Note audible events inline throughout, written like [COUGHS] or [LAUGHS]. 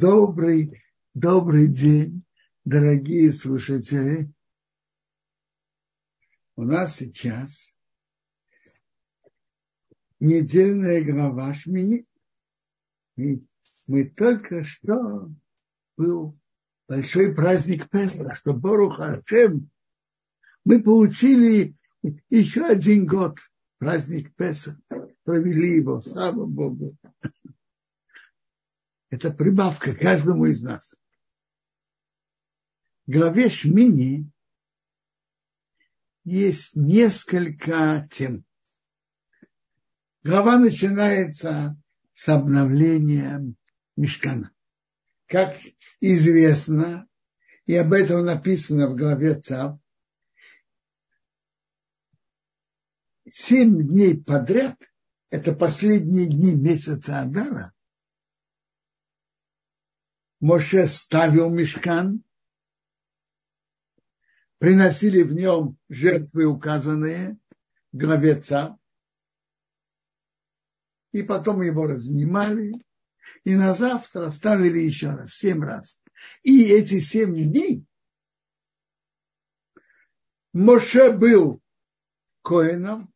Добрый, добрый день, дорогие слушатели. У нас сейчас недельная глава Шмини. Мы, только что был большой праздник Песах, что Борух Ашем мы получили еще один год праздник Песах, провели его, слава Богу. Это прибавка каждому из нас. В главе Шмини есть несколько тем. Глава начинается с обновления мешкана. Как известно, и об этом написано в главе ЦАВ, семь дней подряд, это последние дни месяца Адара, Моше ставил мешкан, приносили в нем жертвы указанные главеца, и потом его разнимали, и на завтра ставили еще раз, семь раз. И эти семь дней Моше был коином,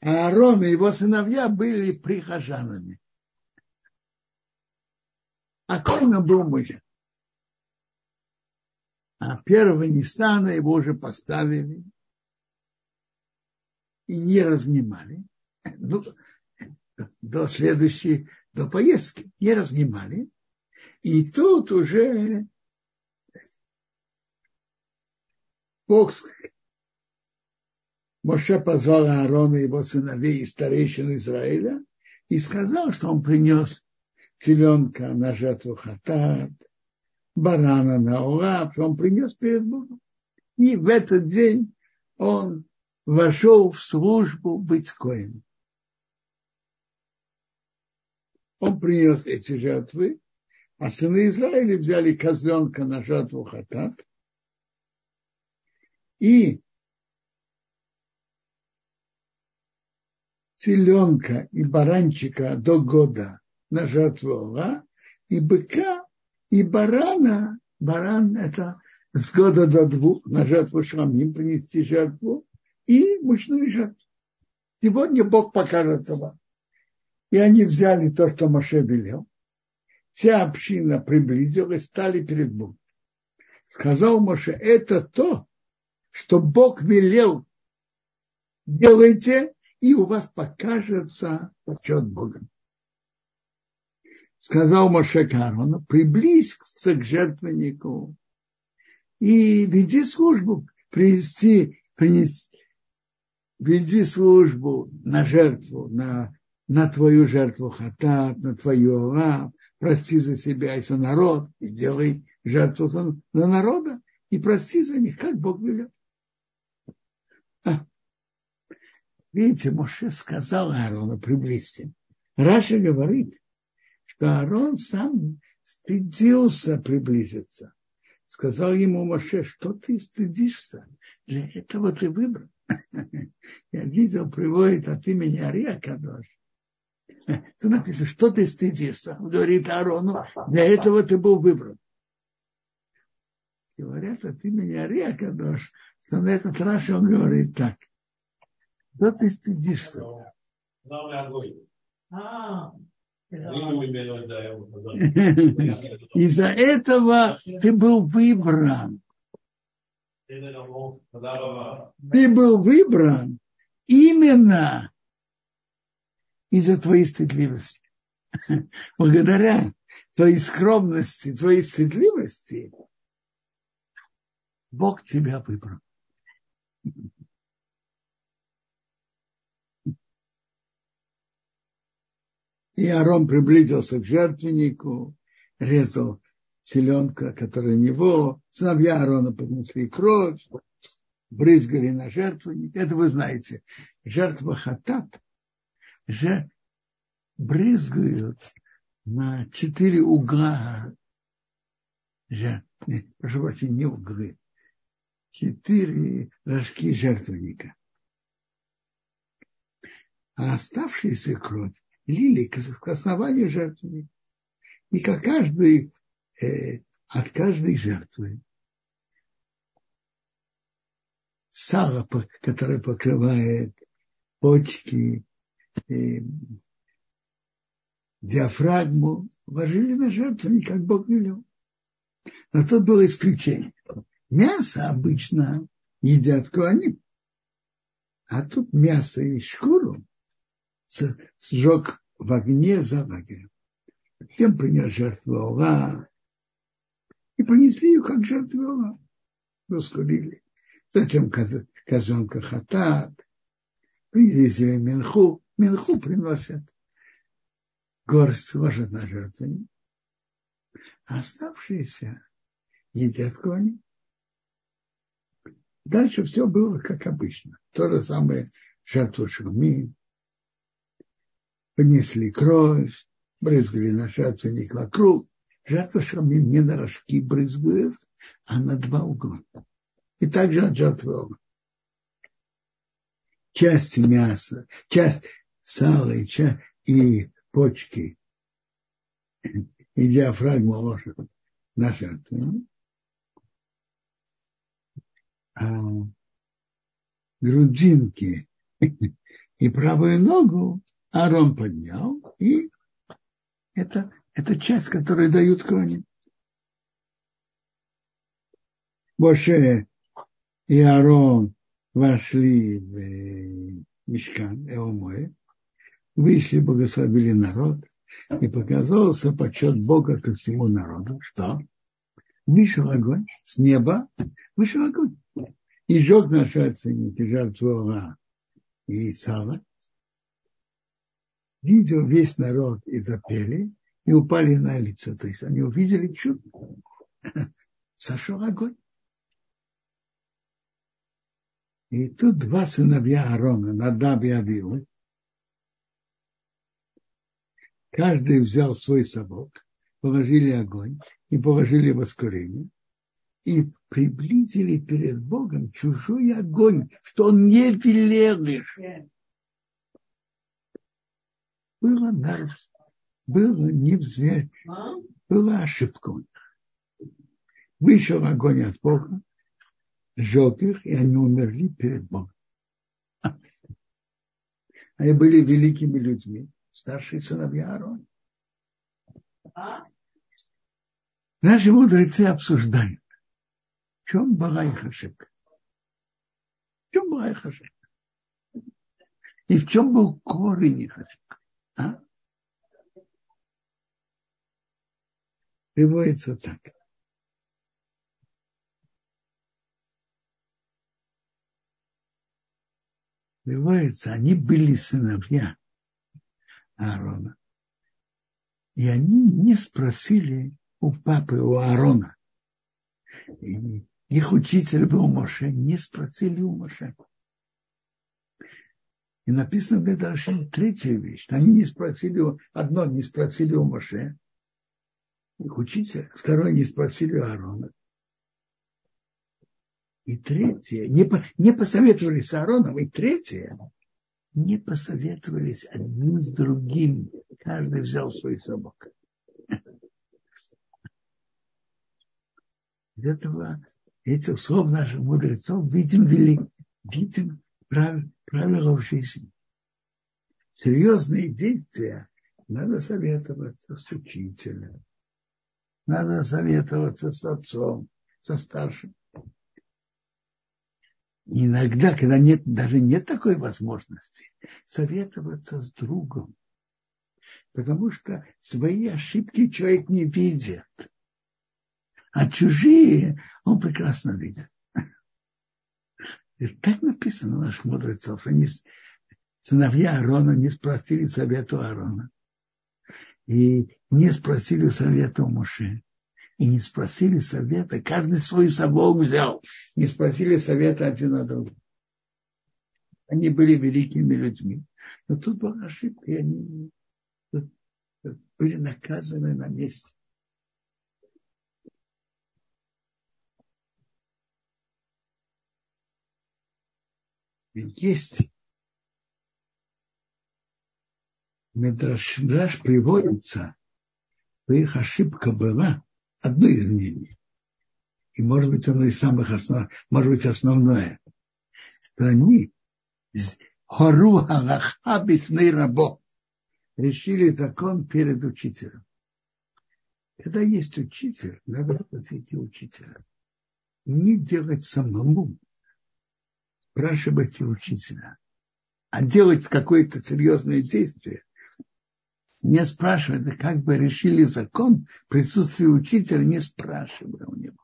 а Аарон и его сыновья были прихожанами. А коином был Моше. А первого Нистана его уже поставили и не разнимали. Ну, до следующей, до поездки не разнимали. И тут уже Бог Моше позвал Аарона и его сыновей и старейшин Израиля и сказал, что он принес теленка на жертву хатат, барана на ураб, он принес перед Богом. И в этот день он вошел в службу быть коем. Он принес эти жертвы, а сыны Израиля взяли козленка на жертву хатат и теленка и баранчика до года на жертву Ора, и быка, и барана, баран это с года до двух на жертву Шрамим принести жертву, и мучную жертву. Сегодня Бог покажется вам. И они взяли то, что Моше велел. Вся община приблизилась, стали перед Богом. Сказал Моше, это то, что Бог велел. Делайте, и у вас покажется почет Бога. Сказал Моше Карону, приблизься к жертвеннику и веди службу, принести, принести, веди службу на жертву, на, на твою жертву хатат, на твою ора, прости за себя и за народ, и делай жертву за, за народа, и прости за них, как Бог велел. А. Видите, Моше сказал Аарону, приблизься. Раша говорит, что Аарон сам стыдился приблизиться. Сказал ему Моше, что ты стыдишься? Для этого ты выбрал. [LAUGHS] Я видел, приводит от имени Ария Кадош. Тут написано, что ты стыдишься? Говорит Аарону, для этого ты был выбран. Говорят от имени Ария Кадош, что на этот раз он говорит так. Что ты стыдишься? [LAUGHS] Из-за этого ты был выбран. Ты был выбран именно из-за твоей стыдливости. [LAUGHS] Благодаря твоей скромности, твоей стыдливости, Бог тебя выбрал. И Арон приблизился к жертвеннику, резал селенка, который у него, сыновья Аарона принесли кровь, брызгали на жертвенник. Это вы знаете. Жертва хатат же брызгают на четыре угла. Же, не, прошу прощения, не углы. Четыре рожки жертвенника. А оставшаяся кровь лили к основанию жертвы. И как каждый, э, от каждой жертвы сало, которое покрывает почки, э, диафрагму, ложили на жертву, не как Бог велел. Но тут было исключение. Мясо обычно едят куаним. А тут мясо и шкуру сжег в огне за лагерем. Тем принес жертву Ола. И принесли ее как жертву Ола. Раскурили. Затем козенка хатат. Принесли менху. Менху приносят. Горсть ложат на жертву. А оставшиеся едят кони. Дальше все было как обычно. То же самое жертву шуми. Понесли кровь, брызгали на жертвенник вокруг. Жертву шуми не на рожки брызгают, а на два угла. И также от жертвы Часть мяса, часть сала и, часть, и почки и диафрагма ложат на жертву а, грудинки [LAUGHS] и правую ногу Арон поднял, и это, это часть, которую дают кони. Моше и Арон вошли в мешкан Эомое, вышли, благословили народ, и показался почет Бога ко всему народу, что вышел огонь с неба, вышел огонь и жег наши оценники, жертву и сала. Видел весь народ и запели, и упали на лица. То есть они увидели чудо. [COUGHS] Сошел огонь. И тут два сыновья Аарона, Надаб и Авиу, каждый взял свой совок, положили огонь и положили воскурение и приблизили перед Богом чужой огонь, что он не велел их. Было нарв, было не взвер, была ошибка у них. Вышел огонь от Бога, сжег их, и они умерли перед Богом. [LAUGHS] Они были великими людьми, старшие сыновья Аарона. Наши мудрецы обсуждают, чем была их ошибка? В чем была их ошибка? И в чем был корень их ошибки? А? Приводится так. Приводится, они были сыновья Аарона. И они не спросили у папы, у Аарона. И их учитель был Моше, не спросили у Моше. И написано в Бедрашим третья вещь. Они не спросили, одно не спросили у Моше, их учитель, второе не спросили у Аарона. И третье, не, по, не посоветовались с Аароном, и третье, не посоветовались одним с другим. Каждый взял свой собак. Из этого этих слов наших мудрецов видим, велик, видим прав, правила в жизни. Серьезные действия надо советоваться с учителем. Надо советоваться с отцом, со старшим. Иногда, когда нет, даже нет такой возможности, советоваться с другом. Потому что свои ошибки человек не видит. А чужие он прекрасно видит. И так написано у наших мудрецов. Они, сыновья Аарона не спросили совета Аарона. И не спросили совета у Муше. И не спросили совета. Каждый свой собак взял. Не спросили совета один на другого. Они были великими людьми. Но тут была ошибка, и они были наказаны на месте. Ведь есть Медраж, Медраж приводится, что их ошибка была одно из мнений. И может быть оно из самых основ, может быть основное, что они хору бифней рабо решили закон перед учителем. Когда есть учитель, надо у учителя. Не делать самому, у учителя, а делать какое-то серьезное действие, не спрашивая, как бы решили закон, присутствие учителя, не спрашивая у него.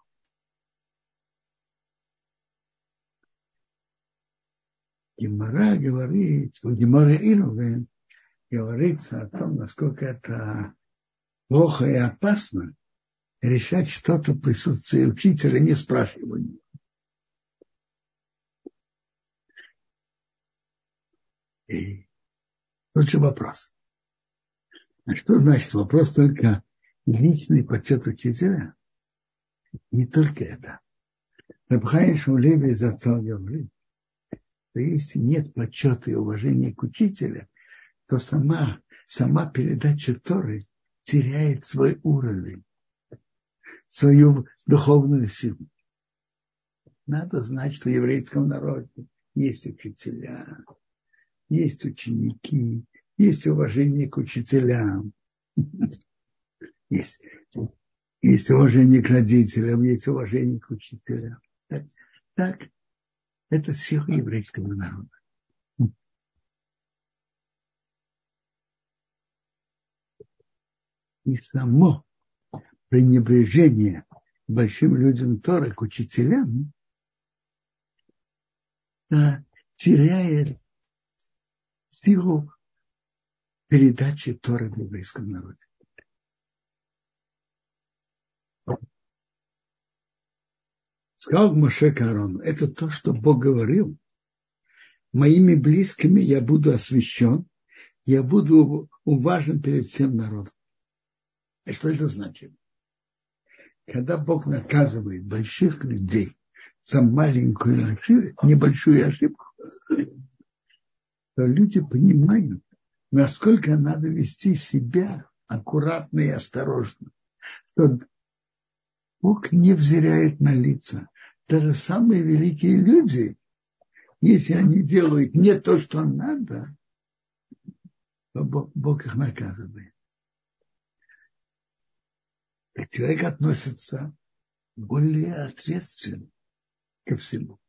Гемора говорит, у Гемора Ирувен говорится о том, насколько это плохо и опасно решать что-то в присутствии учителя, не спрашивая него. И же вопрос. А что значит вопрос только личный почет учителя? Не только это. Рабхайм Шмулеви из отца говорит, что если нет почета и уважения к учителю, то сама, сама передача Торы теряет свой уровень, свою духовную силу. Надо знать, что в еврейском народе есть учителя, есть ученики, есть уважение к учителям, [LAUGHS] есть, есть уважение к родителям, есть уважение к учителям. Так, это сила еврейского народа. И само пренебрежение большим людям Торы к учителям да, теряет силу передачи Торы в еврейском народе. Сказал Моше Карон, это то, что Бог говорил. Моими близкими я буду освящен, я буду уважен перед всем народом. И что это значит? Когда Бог наказывает больших людей за маленькую ошибку, небольшую ошибку, то люди понимают, насколько надо вести себя аккуратно и осторожно. Что Бог не взирает на лица. Даже самые великие люди, если они делают не то, что надо, то Бог, их наказывает. И человек относится более ответственно ко всему.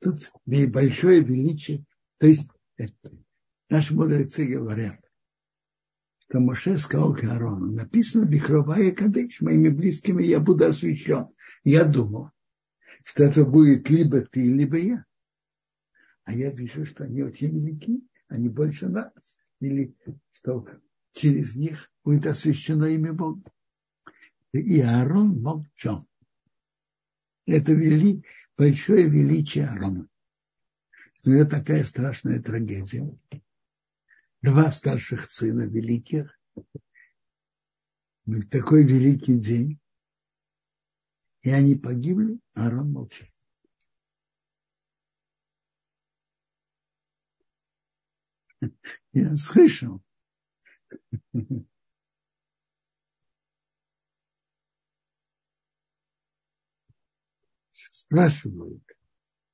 Тут большое величие. То есть наши мудрецы говорят, что Моше сказал к Аарону, написано Бихровая Кадыш, моими близкими я буду освящен. Я думал, что это будет либо ты, либо я. А я вижу, что они очень велики, они больше нас. Или что через них будет освящено имя Бога. И Аарон молчал. Это вели, большое величие Аарона. Но это такая страшная трагедия два старших сына великих, такой великий день, и они погибли, а Арон молчит. [LAUGHS] Я слышал. [LAUGHS] Спрашивают,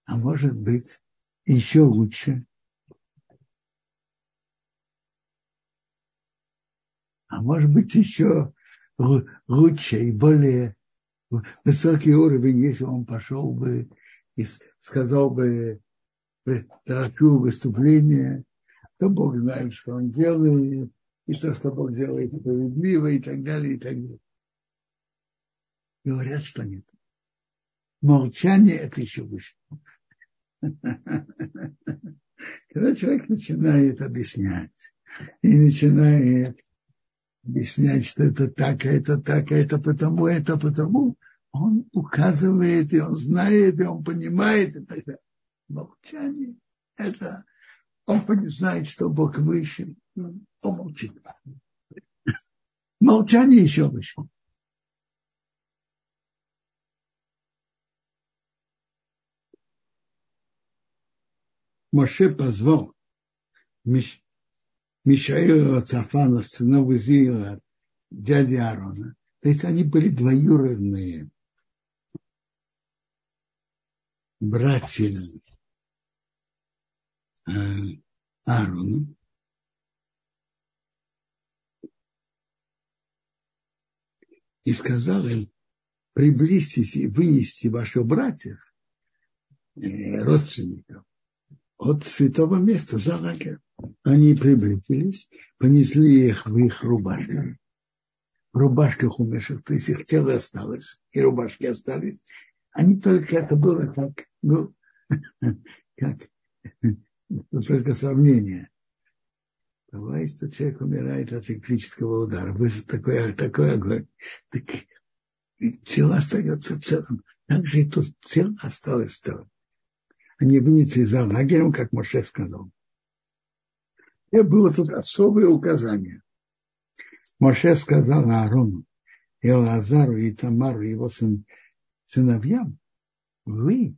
а может быть еще лучше, а может быть еще лучше и более высокий уровень, если он пошел бы и сказал бы торопил выступление, то Бог знает, что он делает, и то, что Бог делает справедливо, и так далее, и так далее. Говорят, что нет. Молчание – это еще выше. Когда человек начинает объяснять и начинает объяснять, что это так, а это так, а это потому, а это потому, он указывает, и он знает, и он понимает, и так далее. Молчание – это он знает, что Бог выше, он молчит. Молчание еще выше. Моше позвал Миш, Мишаила Цафана, сынов Изиила, дяди Аарона. То есть они были двоюродные братья э, Аарона. И сказал им, приблизьтесь и вынести ваших братьев, э, родственников, от святого места за лагерь. Они приблизились, понесли их в их рубашках. В рубашках умерших, то есть их тело осталось, и рубашки остались. Они только это было как, ну, [LAUGHS] как [LAUGHS] только сравнение. Бывает, что человек умирает от электрического удара. Вы же такой, такой огонь. Так, тело остается целым. Так же и тут тело осталось целым. Они вынесли за лагерем, как Моше сказал. И было тут особое указание. Моше сказал Аарону, и Лазару, и Тамару, и его сын, сыновьям, вы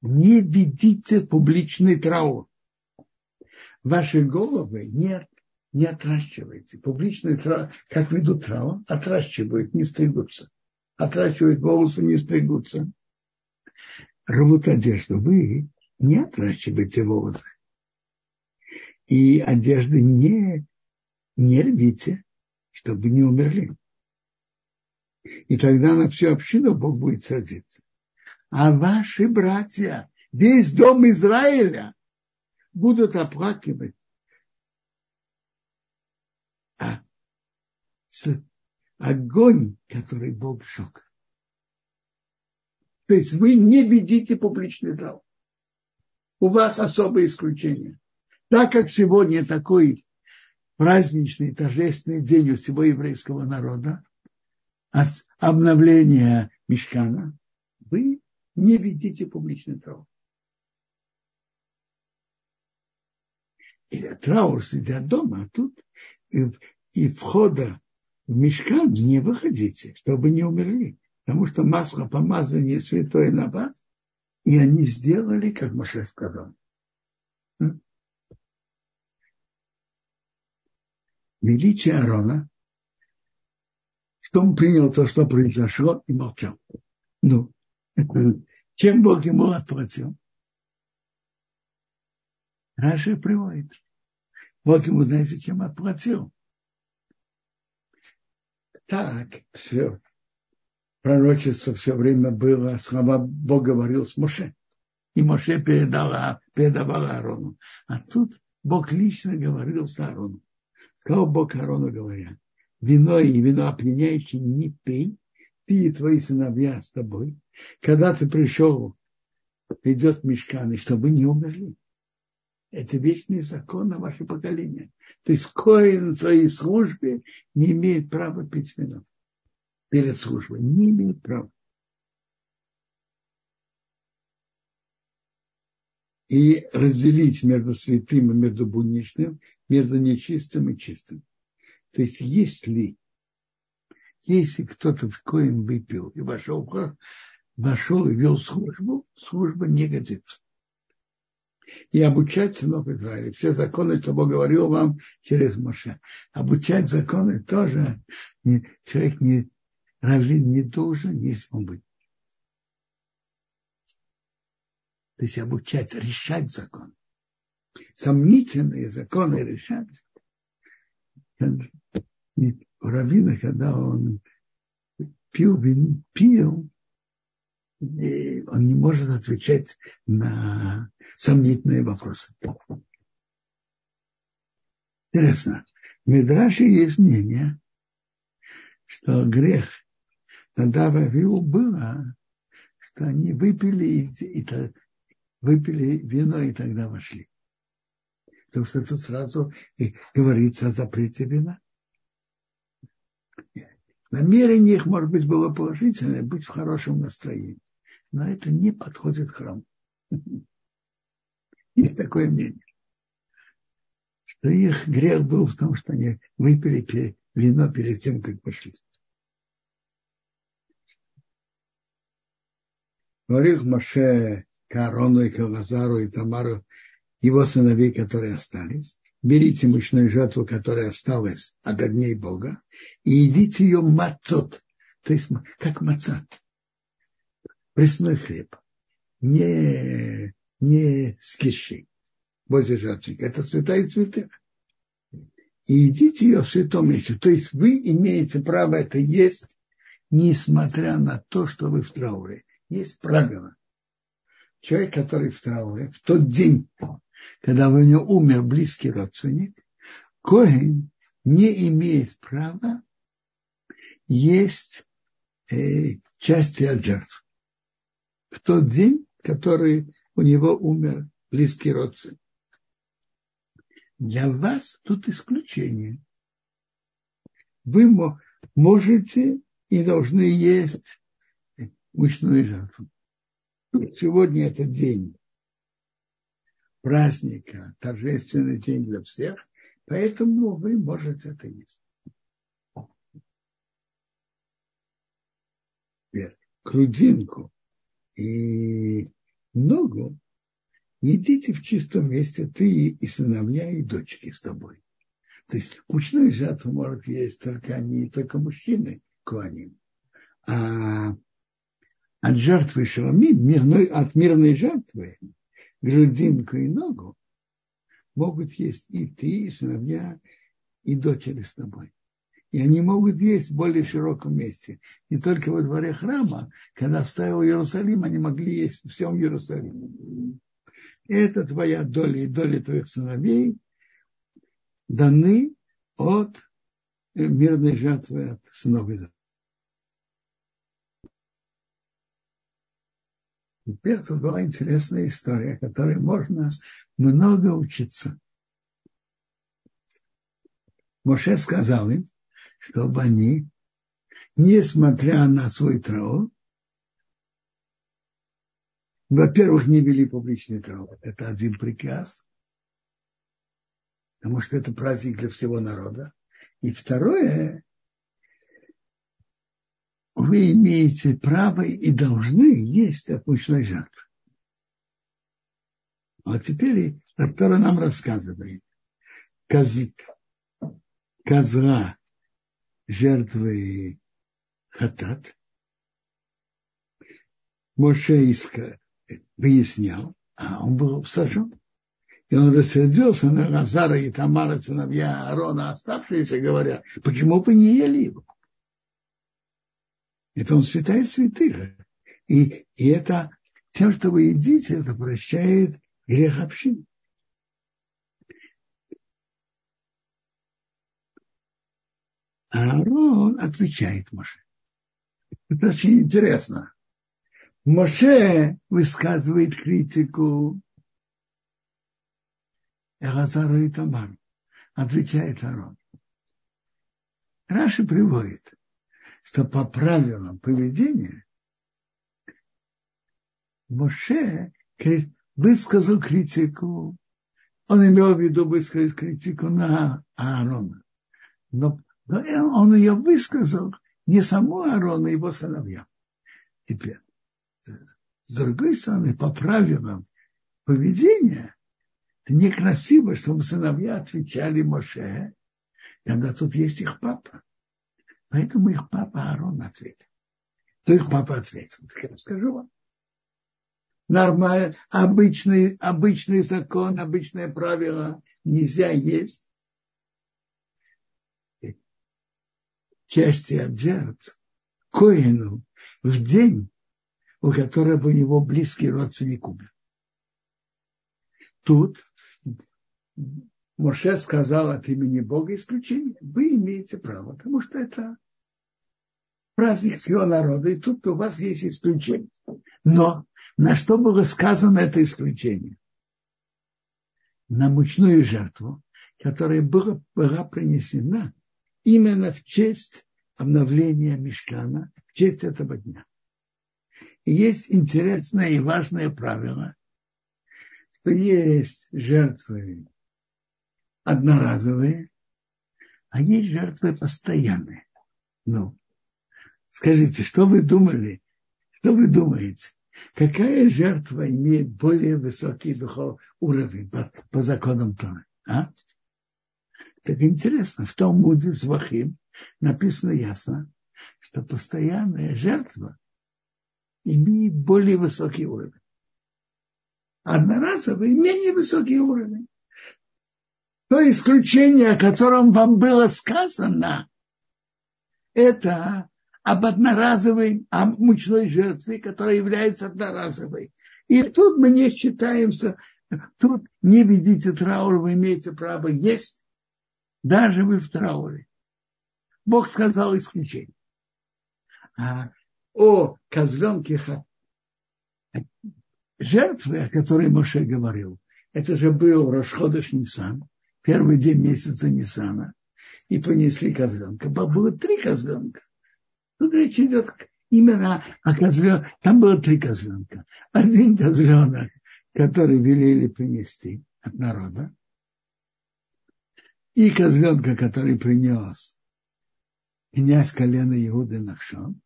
не ведите публичный траур. Ваши головы не, не отращивайте. Публичный траур, как ведут траур, отращивают, не стригутся. Отращивают волосы, не стригутся рвут одежду. Вы не отращивайте волосы. И одежды не, не рвите, чтобы не умерли. И тогда на всю общину Бог будет садиться. А ваши братья, весь дом Израиля будут оплакивать а, огонь, который Бог сжег. То есть вы не ведите публичный траур. У вас особое исключение. Так как сегодня такой праздничный, торжественный день у всего еврейского народа, обновления Мешкана, вы не ведите публичный траур. И траур сидят дома, а тут и, и входа в мешкан не выходите, чтобы не умерли потому что масло помазания святое на вас, и они сделали, как Моше сказал. Величие Аарона, что он принял то, что произошло, и молчал. Ну, чем Бог ему отплатил? Раши приводит. Бог ему, знаете, чем отплатил? Так, все пророчество все время было, слова Бог говорил с Моше. И Моше передала, передавал Аарону. А тут Бог лично говорил с Аароном. Сказал Бог Аарону, говоря, вино и вино опьяняющее не пей, ты и твои сыновья с тобой. Когда ты пришел, идет мешкан, и чтобы не умерли. Это вечный закон на ваше поколение. То есть коин в своей службе не имеет права пить вино перед службой. Не имеет права. И разделить между святым и между будничным, между нечистым и чистым. То есть, если, если кто-то в коем выпил и вошел, вошел и вел службу, служба не годится. И обучать сынов Израиля. Все законы, что Бог говорил вам через Моше. Обучать законы тоже человек не, раввин не должен есть быть. То есть обучать, решать закон. Сомнительные законы решать. У раввина, когда он пил, вин, пил, он не может отвечать на сомнительные вопросы. Интересно. В Медраше есть мнение, что грех В Авиу было, что они выпили, и, и, выпили вино и тогда вошли. Потому что тут сразу и говорится о запрете вина. Намерение их, может быть, было положительное, быть в хорошем настроении. Но это не подходит храму. [LAUGHS] Есть такое мнение. Что их грех был в том, что они выпили вино перед тем, как пошли. Говорил Моше к Аарону и к Лазару и Тамару его сыновей, которые остались, берите мучную жертву, которая осталась от огней Бога, и едите ее мацот, то есть как маца, пресной хлеб, не, не с кишей возле жертвенника. Это святая святых. И едите ее в святом месте. То есть вы имеете право это есть, несмотря на то, что вы в трауре. Есть правило. Человек, который в трауре, в тот день, когда у него умер близкий родственник, Коин не имеет права есть э, части от жертв. В тот день, который у него умер близкий родственник. Для вас тут исключение. Вы можете и должны есть мучную жертву. Сегодня это день праздника, торжественный день для всех, поэтому вы можете это есть. Теперь, грудинку и ногу едите в чистом месте ты и сыновья, и дочки с тобой. То есть мучную жатву может есть только они, только мужчины, куаним. А от жертвы шалами, мирной, от мирной жертвы, грудинку и ногу могут есть и ты, и сыновья, и дочери с тобой. И они могут есть в более широком месте. Не только во дворе храма, когда вставил Иерусалим, они могли есть в всем Иерусалиме. Это твоя доля и доля твоих сыновей даны от мирной жертвы от сынов и Теперь тут была интересная история, которой можно много учиться. Моше сказал им, чтобы они, несмотря на свой траур, во-первых, не вели публичный траур. Это один приказ, потому что это праздник для всего народа. И второе, вы имеете право и должны есть от мучной жертвы. А теперь Тора нам рассказывает. Коз, козла жертвы хатат. Моше иска, выяснял, а он был сожжен. И он рассердился на Газара и Тамара, сыновья Аарона, оставшиеся, говоря, почему вы не ели его? Это он святая святых. И, и это тем, что вы едите, это прощает грех общины. Аарон отвечает Моше. Это очень интересно. Моше высказывает критику Элазару и Тамару. Отвечает Аарон. Раши приводит, что по правилам поведения Моше высказал критику, он имел в виду высказать критику на Аарона. Но, но он ее высказал не саму Аарона, его сыновьям. Теперь, с другой стороны, по правилам поведения, некрасиво, чтобы сыновья отвечали Моше, когда тут есть их папа. Поэтому их папа Аарон ответил. То их папа ответил. Так я расскажу вам. Нормальный, обычный, обычный закон, обычное правило. Нельзя есть части от жертв Коину в день, у которого у него близкий родственник умер. Тут Моше сказал от имени Бога исключение. Вы имеете право, потому что это праздник всего народа, и тут у вас есть исключение. Но на что было сказано это исключение? На мучную жертву, которая была, была принесена именно в честь обновления Мешкана, в честь этого дня. И есть интересное и важное правило, что есть жертвы одноразовые, а есть жертвы постоянные. Ну, Скажите, что вы думали, что вы думаете? какая жертва имеет более высокий духовный уровень по, по законам Торы? А? Так интересно, в том Муде Звахим написано ясно, что постоянная жертва имеет более высокий уровень. Одноразовый менее высокий уровень. То исключение, о котором вам было сказано, это об одноразовой, о мучной жертве, которая является одноразовой. И тут мы не считаемся, тут не видите траур, вы имеете право есть, даже вы в трауре. Бог сказал исключение. А о козленке жертвы, о которой Моше говорил, это же был Рошходыш Нисан, первый день месяца Нисана, и принесли козленка. Было три козленка. Тут речь идет именно о козленке. Там было три козленка. Один козленок, который велели принести от народа, и козленка, который принес князь колена Иуды Нахшон,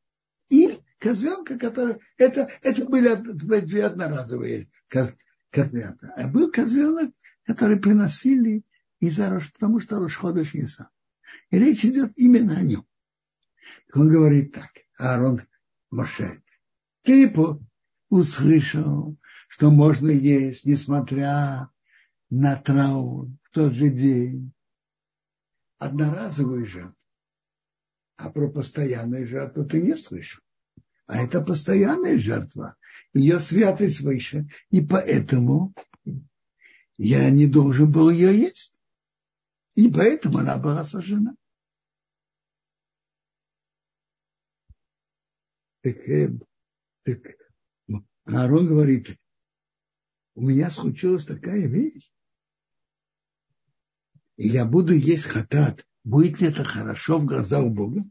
и козленка, который... Это, это были две одноразовые козлята. А был козленок, который приносили из-за потому что Рошходыш Нисан. И речь идет именно о нем. Он говорит так, Аарон Моше, ты услышал, что можно есть, несмотря на траур в тот же день, одноразовую жертву. А про постоянную жертву ты не слышал. А это постоянная жертва. Ее святость выше. И поэтому я не должен был ее есть. И поэтому она была сожжена. Так, э, так Аарон говорит, у меня случилась такая вещь. И я буду есть хатат. Будет ли это хорошо в глазах Бога?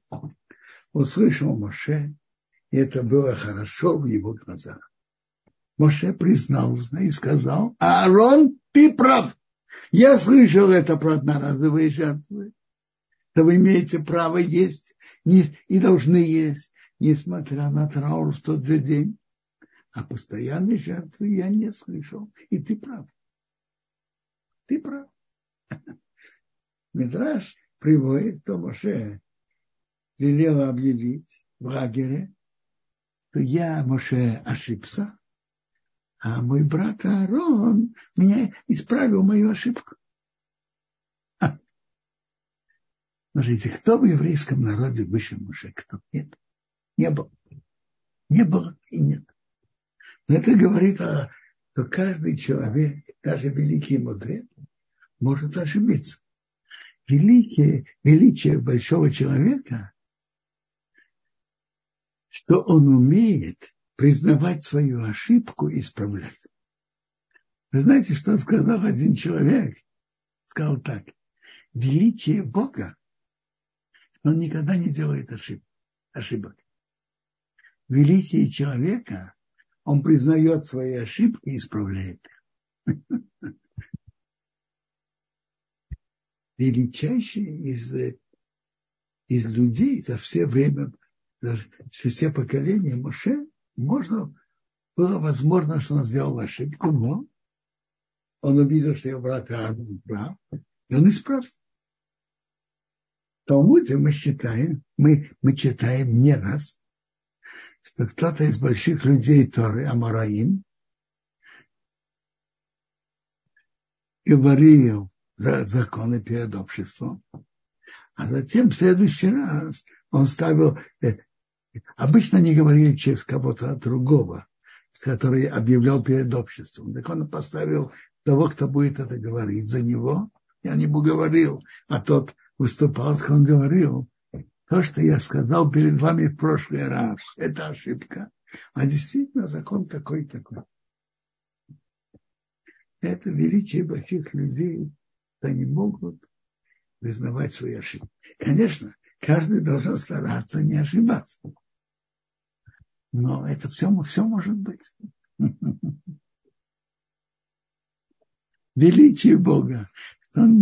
Услышал Моше, и это было хорошо в его глазах. Моше признался и сказал, Аарон, ты прав. Я слышал это про одноразовые жертвы. То вы имеете право есть и должны есть, несмотря на траур в тот же день. А постоянной жертвы я не слышал. И ты прав. Ты прав. [LAUGHS] Мидраш приводит, что Моше велел объявить в лагере, что я, Моше, ошибся, а мой брат Аарон меня исправил мою ошибку. [LAUGHS] Смотрите, кто в еврейском народе выше Моше? Кто? Нет. Не было. Не было и нет. Но это говорит, о, что каждый человек, даже великий мудрец, может ошибиться. Великие, величие большого человека, что он умеет признавать свою ошибку и исправлять. Вы знаете, что сказал один человек? Сказал так. Величие Бога, он никогда не делает ошиб, ошибок. Величие человека, он признает свои ошибки и исправляет их. [LAUGHS] Величайший из, из людей за все время, за все поколения Моше можно было возможно, что он сделал ошибку, но он увидел, что его брат Аарон прав, и он исправил. В Талмуде мы считаем, мы, мы читаем не раз, что кто-то из больших людей Торы, Амараим, говорил за законы перед обществом, а затем в следующий раз он ставил э, Обычно они говорили через кого-то другого, который объявлял перед обществом. Так он поставил того, кто будет это говорить за него. Я не говорил, а тот выступал, он говорил, то, что я сказал перед вами в прошлый раз, это ошибка. А действительно закон такой-такой. Это величие больших людей, что они могут признавать свои ошибки. Конечно, каждый должен стараться не ошибаться. Но это все, все может быть. [LAUGHS] Величие Бога, что Он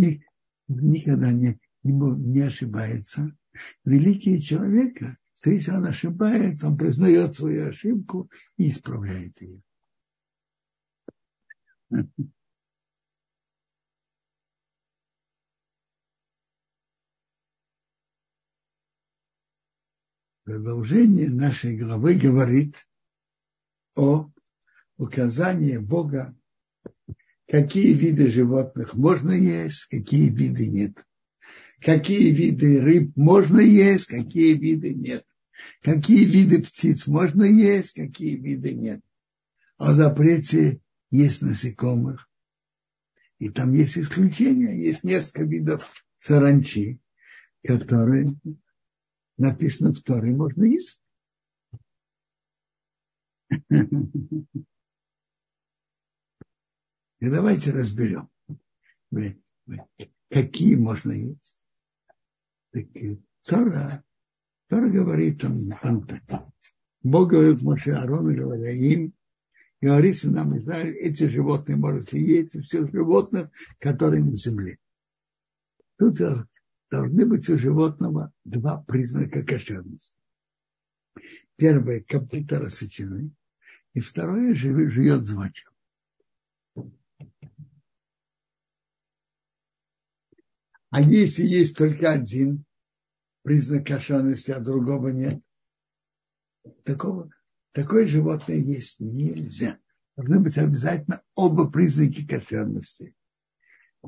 никогда не, не ошибается. Великие человека, Если он ошибается, он признает свою ошибку и исправляет ее. Продолжение нашей главы говорит о указании Бога, какие виды животных можно есть, какие виды нет. Какие виды рыб можно есть, какие виды нет. Какие виды птиц можно есть, какие виды нет. О запрете есть насекомых. И там есть исключения. Есть несколько видов саранчи, которые написано в Торе, можно есть. И давайте разберем, какие можно есть. Так, Тора, Тора говорит там, там так. Бог говорит Моше Арону, говоря им, говорится нам, Израиль, эти животные можете есть, все животных, которые на земле. Тут должны быть у животного два признака кошерности. Первое – копыта рассечены, и второе – живет звачком. А если есть только один признак кошерности, а другого нет, такого, такое животное есть нельзя. Должны быть обязательно оба признаки кошерности.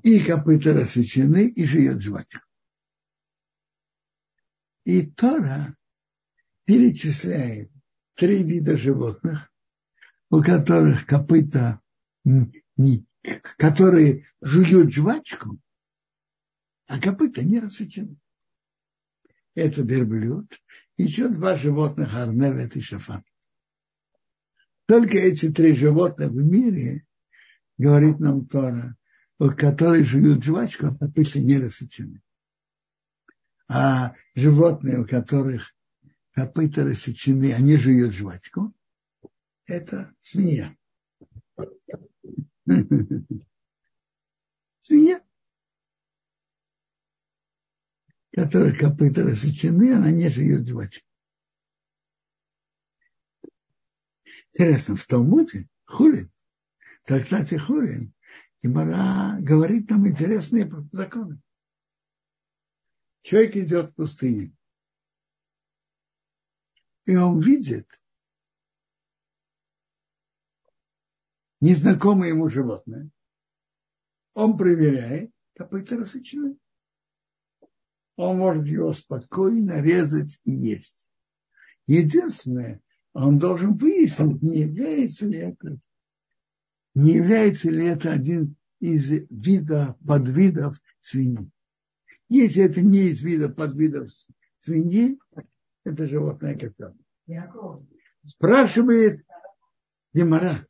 И копыта рассечены, и живет жвачка. И Тора перечисляет три вида животных, у которых копыта, которые жуют жвачку, а копыта не рассечены. Это верблюд, еще два животных, арневет и шафан. Только эти три животных в мире, говорит нам Тора, которые жуют жвачку, копыта не рассечены а животные, у которых копыта рассечены, они жуют жвачку, это свинья. [LAUGHS] Свинья, которая копыта рассечены, она не жует жвачку. Интересно, в Талмуде Хулин, в трактате Хулин, Гимара говорит нам интересные законы. Человек идет в пустыне. И он видит незнакомое ему животное. Он проверяет, копыта рассечены. Он может его спокойно резать и есть. Единственное, он должен выяснить, не является ли это, не является ли это один из видов, подвидов свиньи. Если это не из видов подвидов свиньи, это животное как Спрашивает Демара,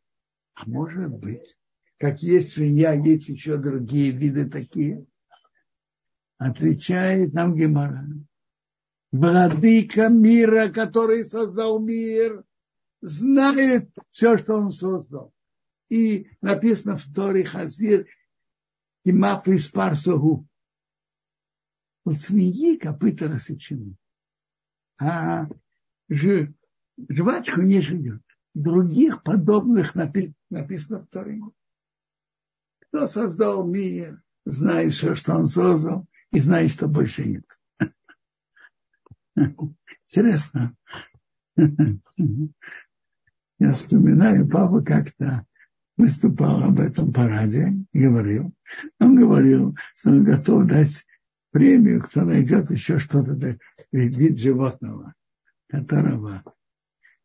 а может быть, как есть свинья, есть еще другие виды такие? Отвечает нам Гемара. Владыка мира, который создал мир, знает все, что он создал. И написано в Торе Хазир, и мапу из Парсогу у свиньи копыта рассечены. А ж, жвачку не живет. Других подобных написано в Торе. Кто создал мир, знает все, что он создал, и знает, что больше нет. Интересно. Я вспоминаю, папа как-то выступал об этом параде, говорил. Он говорил, что он готов дать премию, кто найдет еще что-то, вид животного, которого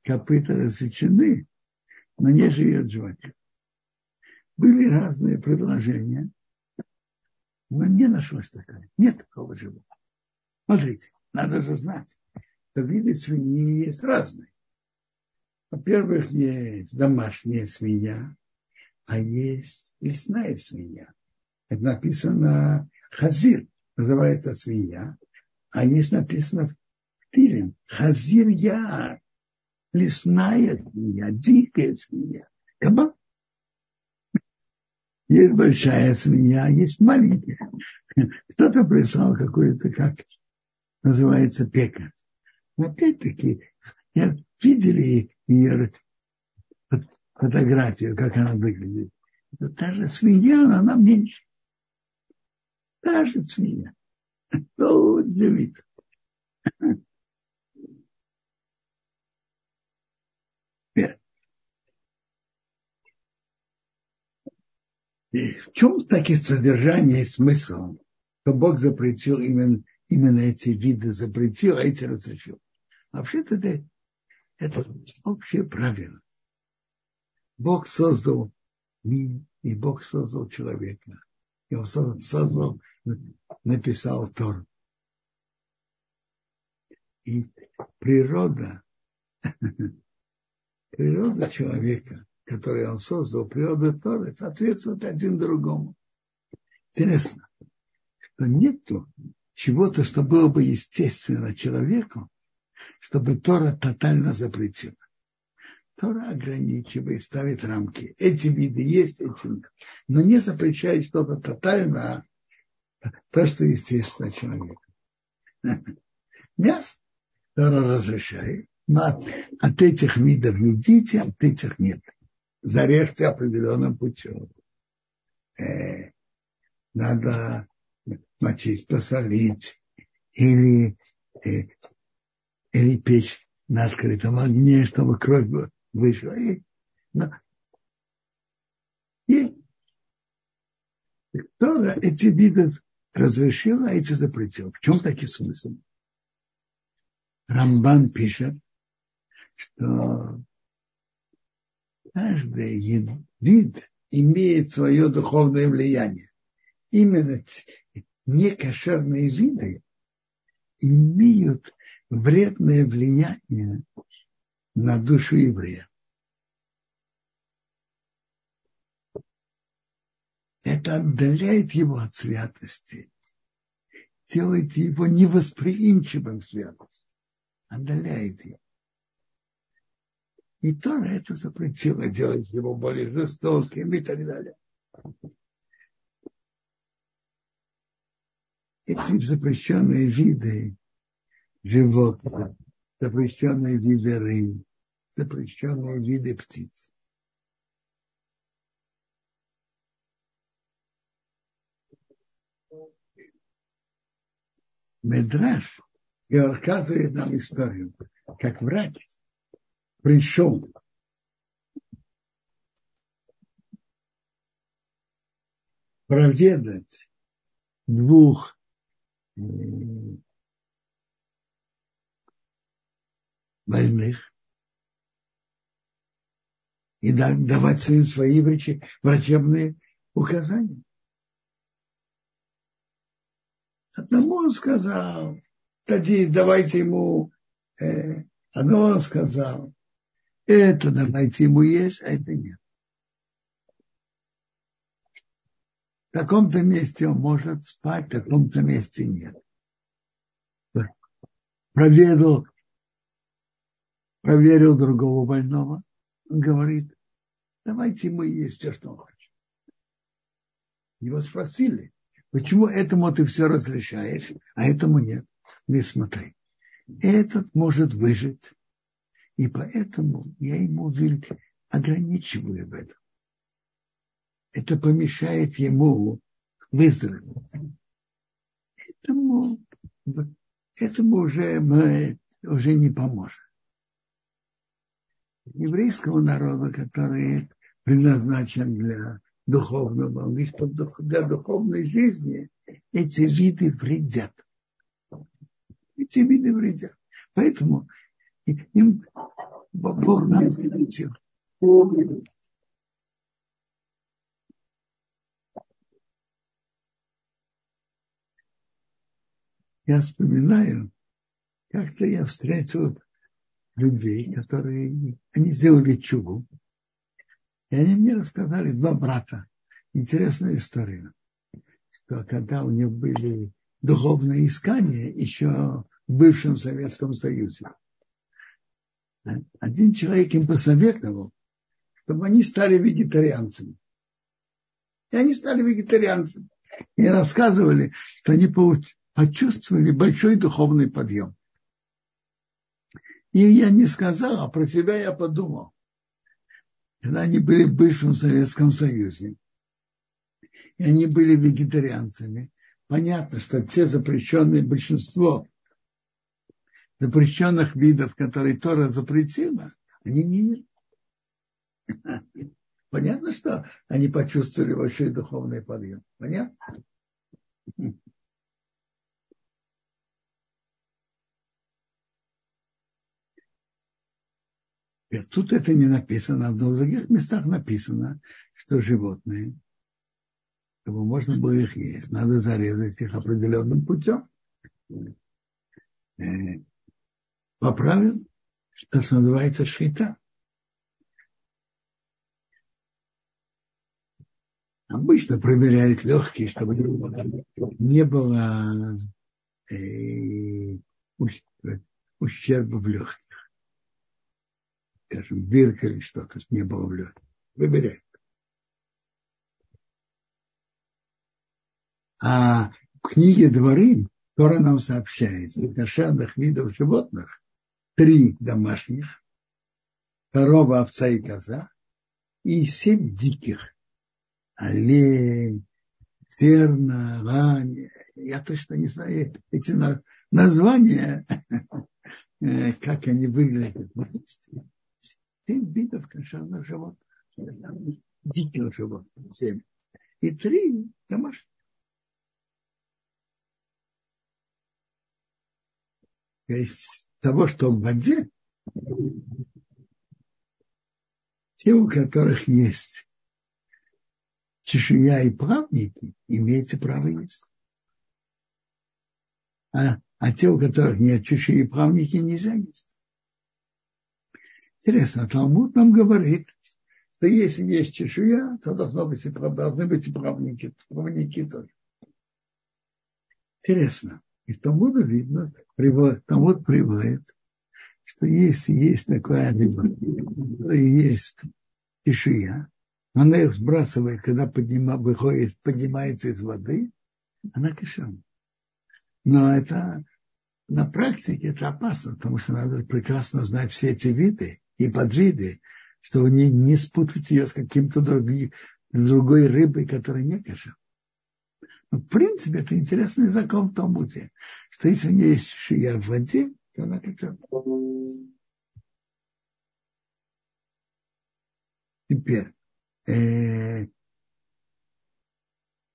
копыта рассечены, но не живет животик. Были разные предложения, но не нашлось такое. Нет такого животного. Смотрите, надо же знать, что виды свиньи есть разные. Во-первых, есть домашняя свинья, а есть лесная свинья. Это написано хазир называется свинья, а есть написано в Пилим, хазир яр, лесная свинья, дикая свинья. Есть большая свинья, есть маленькая. Кто-то прислал какую-то, как называется, пекарь. опять-таки, я видели ее фотографию, как она выглядит. Это та же свинья, но она меньше. Та же свинья. Ну, живит. И в чем таки содержание и смысл, что Бог запретил именно, именно эти виды, запретил, а эти разрешил. Вообще-то это, это общее правило. Бог создал мир, и Бог создал человека. И он создал, создал написал Тор. И природа, [LAUGHS] природа человека, который он создал, природа Торы, соответствует один другому. Интересно, что нету чего-то, что было бы естественно человеку, чтобы Тора тотально запретила. Тора ограничивает, ставит рамки. Эти виды есть, эти нет. Но не запрещает что-то тотально, а то, что естественно человеку. [LAUGHS] Мясо Тора разрешает, но от этих видов едите, от этих нет зарежьте определенным путем. Э, надо мочить, посолить или, э, или печь на открытом огне, чтобы кровь вышла. И, но, и кто эти виды разрешил, а эти запретил. В чем таки смысл? Рамбан пишет, что каждый вид имеет свое духовное влияние. Именно некошерные виды имеют вредное влияние на душу еврея. Это отдаляет его от святости, делает его невосприимчивым к святости, отдаляет его. И Тора это запретила делать его более жестоким и так далее. Эти запрещенные виды животных, запрещенные виды рыб, запрещенные виды птиц. Медраж рассказывает нам историю, как врач пришел проведать двух больных и давать им свои врачебные указания. Одному он сказал, давайте ему, э, одно он сказал, это давайте ему есть, а это нет. В таком-то месте он может спать, в таком-то месте нет. Проверил, проверил другого больного. Он говорит, давайте ему есть все, что он хочет. Его спросили, почему этому ты все разрешаешь, а этому нет. Не смотри. Этот может выжить и поэтому я ему ограничиваю в этом. Это помешает ему выздороветь. Этому, этому уже мы уже не поможем. Еврейскому народу, который предназначен для духовного, для духовной жизни, эти виды вредят. Эти виды вредят. Поэтому им Бог нам запретил. Я вспоминаю, как-то я встретил людей, которые, они сделали чугу, и они мне рассказали, два брата, интересная история, что когда у них были духовные искания еще в бывшем Советском Союзе, один человек им посоветовал, чтобы они стали вегетарианцами. И они стали вегетарианцами. И рассказывали, что они почувствовали большой духовный подъем. И я не сказал, а про себя я подумал. Когда они были в бывшем Советском Союзе, и они были вегетарианцами, понятно, что те запрещенные большинство запрещенных видов, которые Тора запретила, они не Понятно, что они почувствовали большой духовный подъем. Понятно? Тут это не написано, а в других местах написано, что животные, чтобы можно было их есть, надо зарезать их определенным путем. По правилам, что называется шхита. Обычно проверяют легкие, чтобы не было э, ущерба в легких. Скажем, дырка или что-то, не было в легких. Проверяют. А в книге Дворим Тора нам сообщает, из кошерных видов животных три домашних, корова, овца и коза, и семь диких олень, терна, лань. Я точно не знаю эти названия, [LAUGHS] э, как они выглядят. Семь видов кошерных животных, диких животных, семь. И три домашних. То есть того, что в воде, те, у которых есть чешуя и плавники, имеете право есть. А, а те, у которых нет чешуи и плавники, нельзя есть. Интересно, Талмуд нам говорит, что если есть чешуя, то должно быть должны быть и плавники, плавники тоже. Интересно. И Талмуда видно, Талмуд приводит, что если есть такая рыба, есть чешуя, она их сбрасывает, когда поднима, выходит, поднимается из воды, она кишем. Но это на практике это опасно, потому что надо прекрасно знать все эти виды и подвиды, чтобы не, не спутать ее с каким-то другим, другой рыбой, которая не кишем. Но, в принципе, это интересный закон в Талмуде, что если у нее есть шия в воде, то она кишем. Теперь, э,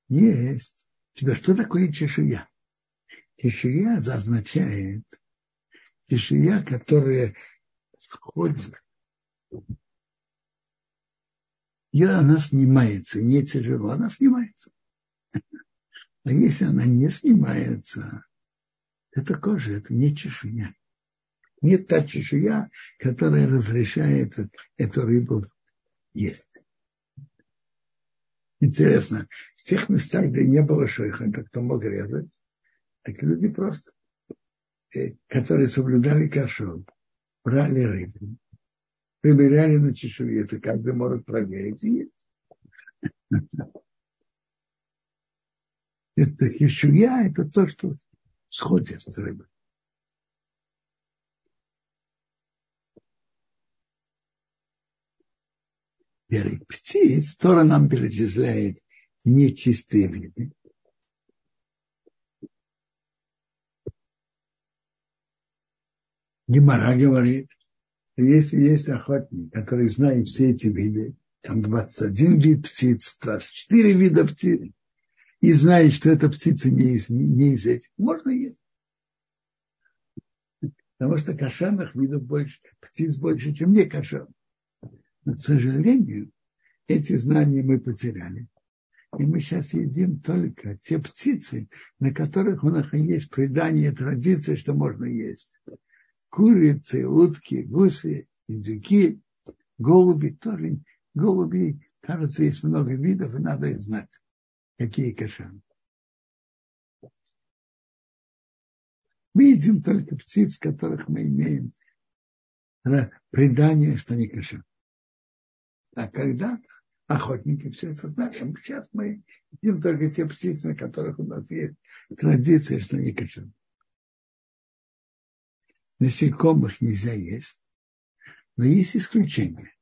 есть. Тебя что такое чешуя? Чешуя означает чешуя, которая сходит. И она снимается, не тяжело, она снимается. А если она не снимается, это кожа, это не чешуя. Нет та чешуя, которая разрешает эту рыбу есть. Интересно, в тех местах, где не было шойха, кто мог резать, так люди просто, э, которые соблюдали кашон, брали рыбу, проверяли на чешую, это каждый может проверить и есть. [LAUGHS] Это хищуя, это то, что сходит с рыбой. Теперь птиц Тора нам перечисляет нечистые виды. Гемора говорит, что если есть охотник, который знает все эти виды, там 21 вид птиц, 24 вида птиц, и знает, что эта птица не из, не из этих, можно есть. Потому что кошерных видов больше, птиц больше, чем не кошерных. Но, к сожалению, эти знания мы потеряли. И мы сейчас едим только те птицы, на которых у нас есть предание, традиции, что можно есть. Курицы, утки, гуси, индюки, голуби тоже. Голуби, кажется, есть много видов, и надо их знать, какие кошерные. Мы едим только птиц, которых мы имеем предание, что они кошерные. А когда охотники все это знали, а сейчас мы едим только те птицы, на которых у нас есть традиция, что они кошерны. насекомых нельзя есть, но есть исключения.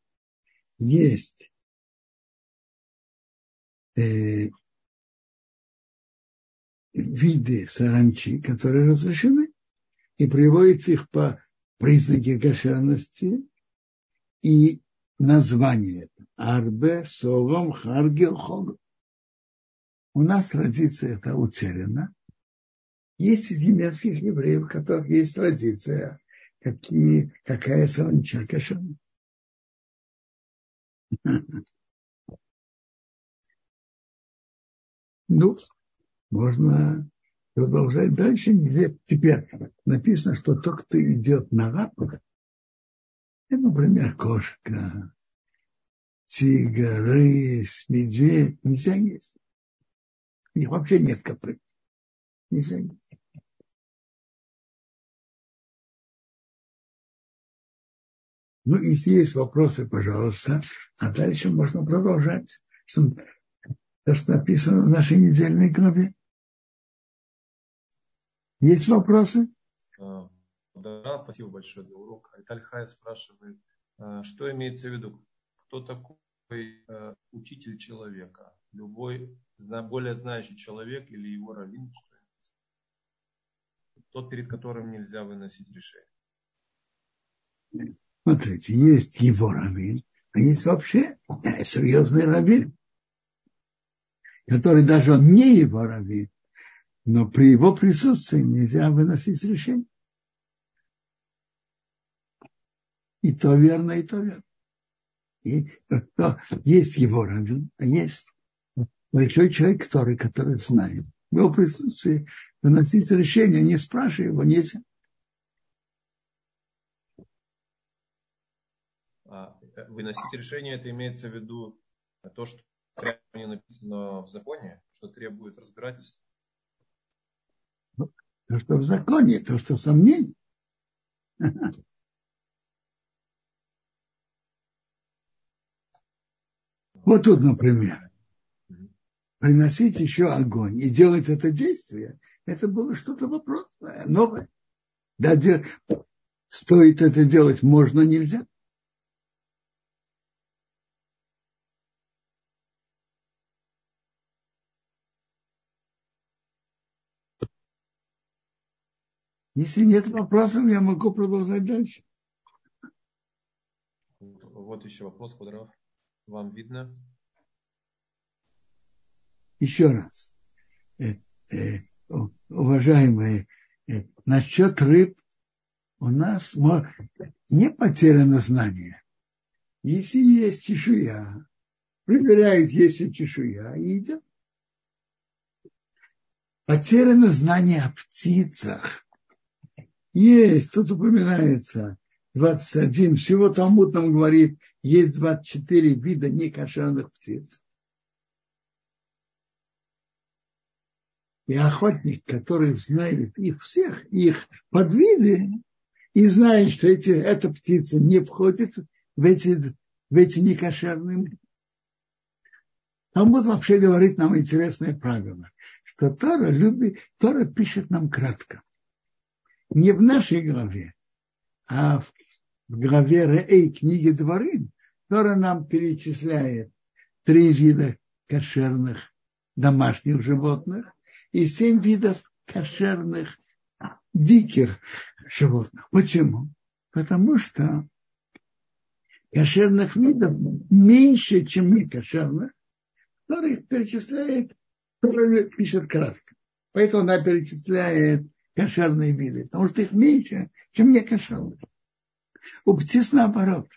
Есть э, виды саранчи, которые разрешены, и приводится их по признаке кошерности и название. Арбе, Согом, Харгел, Хогом. У нас традиция это утеряна. Есть из немецких евреев, у которых есть традиция, какие, какая саранча кошерна. [LAUGHS] Ну, можно продолжать дальше. Теперь написано, что тот, кто идет на раб, это, например, кошка, тигр, рысь, медведь, нельзя есть. У них вообще нет копыт. Нельзя есть. Ну, если есть вопросы, пожалуйста. А дальше можно продолжать. То, что написано в нашей недельной главе. Есть вопросы? А, да, спасибо большое за урок. Альтальхай спрашивает, а, что имеется в виду, кто такой э, учитель человека? Любой более знающий человек или его раввин? Тот, перед которым нельзя выносить решение. Смотрите, есть его раввин, а есть вообще серьезный раввин, который даже он не его раввин, но при его присутствии нельзя выносить решение. И то верно, и то верно. И, то, есть его раввин, а есть большой человек, который, который знает. В его присутствии выносить решение, не спрашивая его, нельзя. Э, выносить решение, это имеется в виду то, что не написано в законе, что требует разбирательства? То, что в законе, то, что сомнение. Вот тут, например, приносить еще огонь и делать это действие, это было что-то вопросное, новое. Да, стоит это делать, можно, нельзя. Если нет вопросов, я могу продолжать дальше. Вот еще вопрос, Кудров. Вам видно? Еще раз. Э, э, уважаемые, э, насчет рыб у нас не потеряно знание. Если есть чешуя, проверяют, есть ли чешуя, и идет. Потеряно знание о птицах. Есть, тут упоминается 21. Всего Талмуд нам говорит, есть 24 вида некошерных птиц. И охотник, который знает их всех, их подвиды, и знает, что эти, эта птица не входит в эти, в эти некошерные. Талмуд вообще говорит нам интересное правило, что Тора любит, Тора пишет нам кратко не в нашей главе, а в, в главе Реэй книги Дворим, Тора нам перечисляет три вида кошерных домашних животных и семь видов кошерных диких животных. Почему? Потому что кошерных видов меньше, чем не кошерных, которые перечисляет, которые пишет кратко. Поэтому она перечисляет кошерные виды, потому что их меньше, чем не кошерных. У птиц наоборот.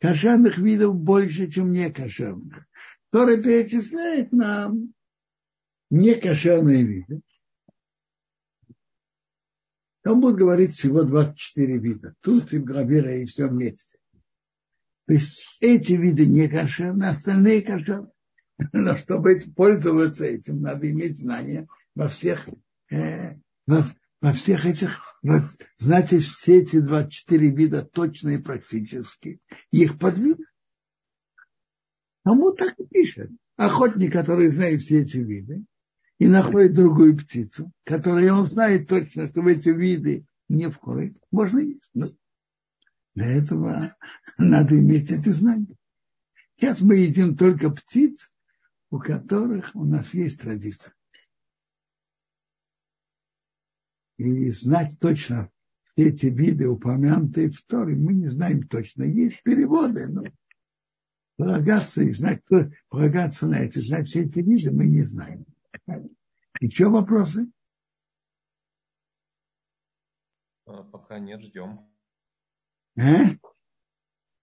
Кошерных видов больше, чем не кошерных. Который перечисляет нам не кошерные виды. Там будет говорить всего 24 вида. Тут и главе и все вместе. То есть эти виды не кошерные, остальные кошерные. [LAUGHS] Но чтобы пользоваться этим, надо иметь знания во всех, э, во, во всех этих, знаете, все эти 24 вида точно и практически, их подвид. Кому так пишет. Охотник, который знает все эти виды, и находит другую птицу, которую он знает точно, что в эти виды не входит. Можно есть. Но для этого надо иметь эти знания. Сейчас мы едим только птиц, у которых у нас есть традиция. И знать точно все эти виды, упомянутые в Торе, мы не знаем точно. Есть переводы, но полагаться и знать, полагаться на это, знать все эти виды, мы не знаем. Еще вопросы? А, пока нет, ждем. А?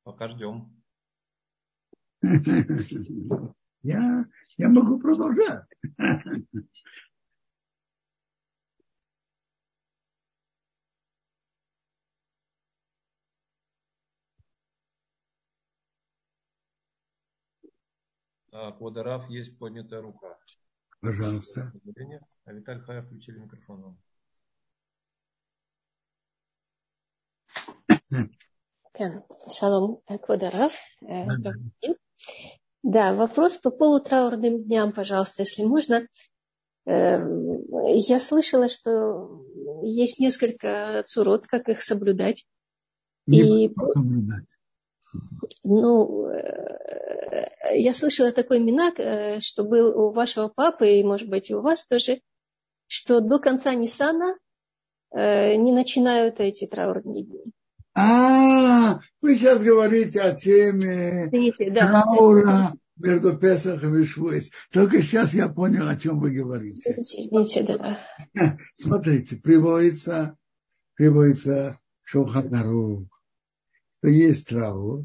Пока ждем. [LAUGHS] Я, я могу продолжать. [LAUGHS] Квадорав есть поднятая рука. Пожалуйста. А Виталий Хая включили микрофон. Шалом, Квадорав. Да, вопрос по полутраурным дням, пожалуйста, если можно. Я слышала, что есть несколько цурот, как их соблюдать. Не и... соблюдать. Ну, я слышала такой минак, э, что был у вашего папы, и, может быть, и у вас тоже, что до конца Ниссана э, не начинают эти траурные дни. А, вы сейчас говорите о теме Извините, да. траура между Песахом и Швойс. Только сейчас я понял, о чем вы говорите. Извините, да. [LAUGHS] Смотрите, приводится, приводится Шоханарух, что есть траур,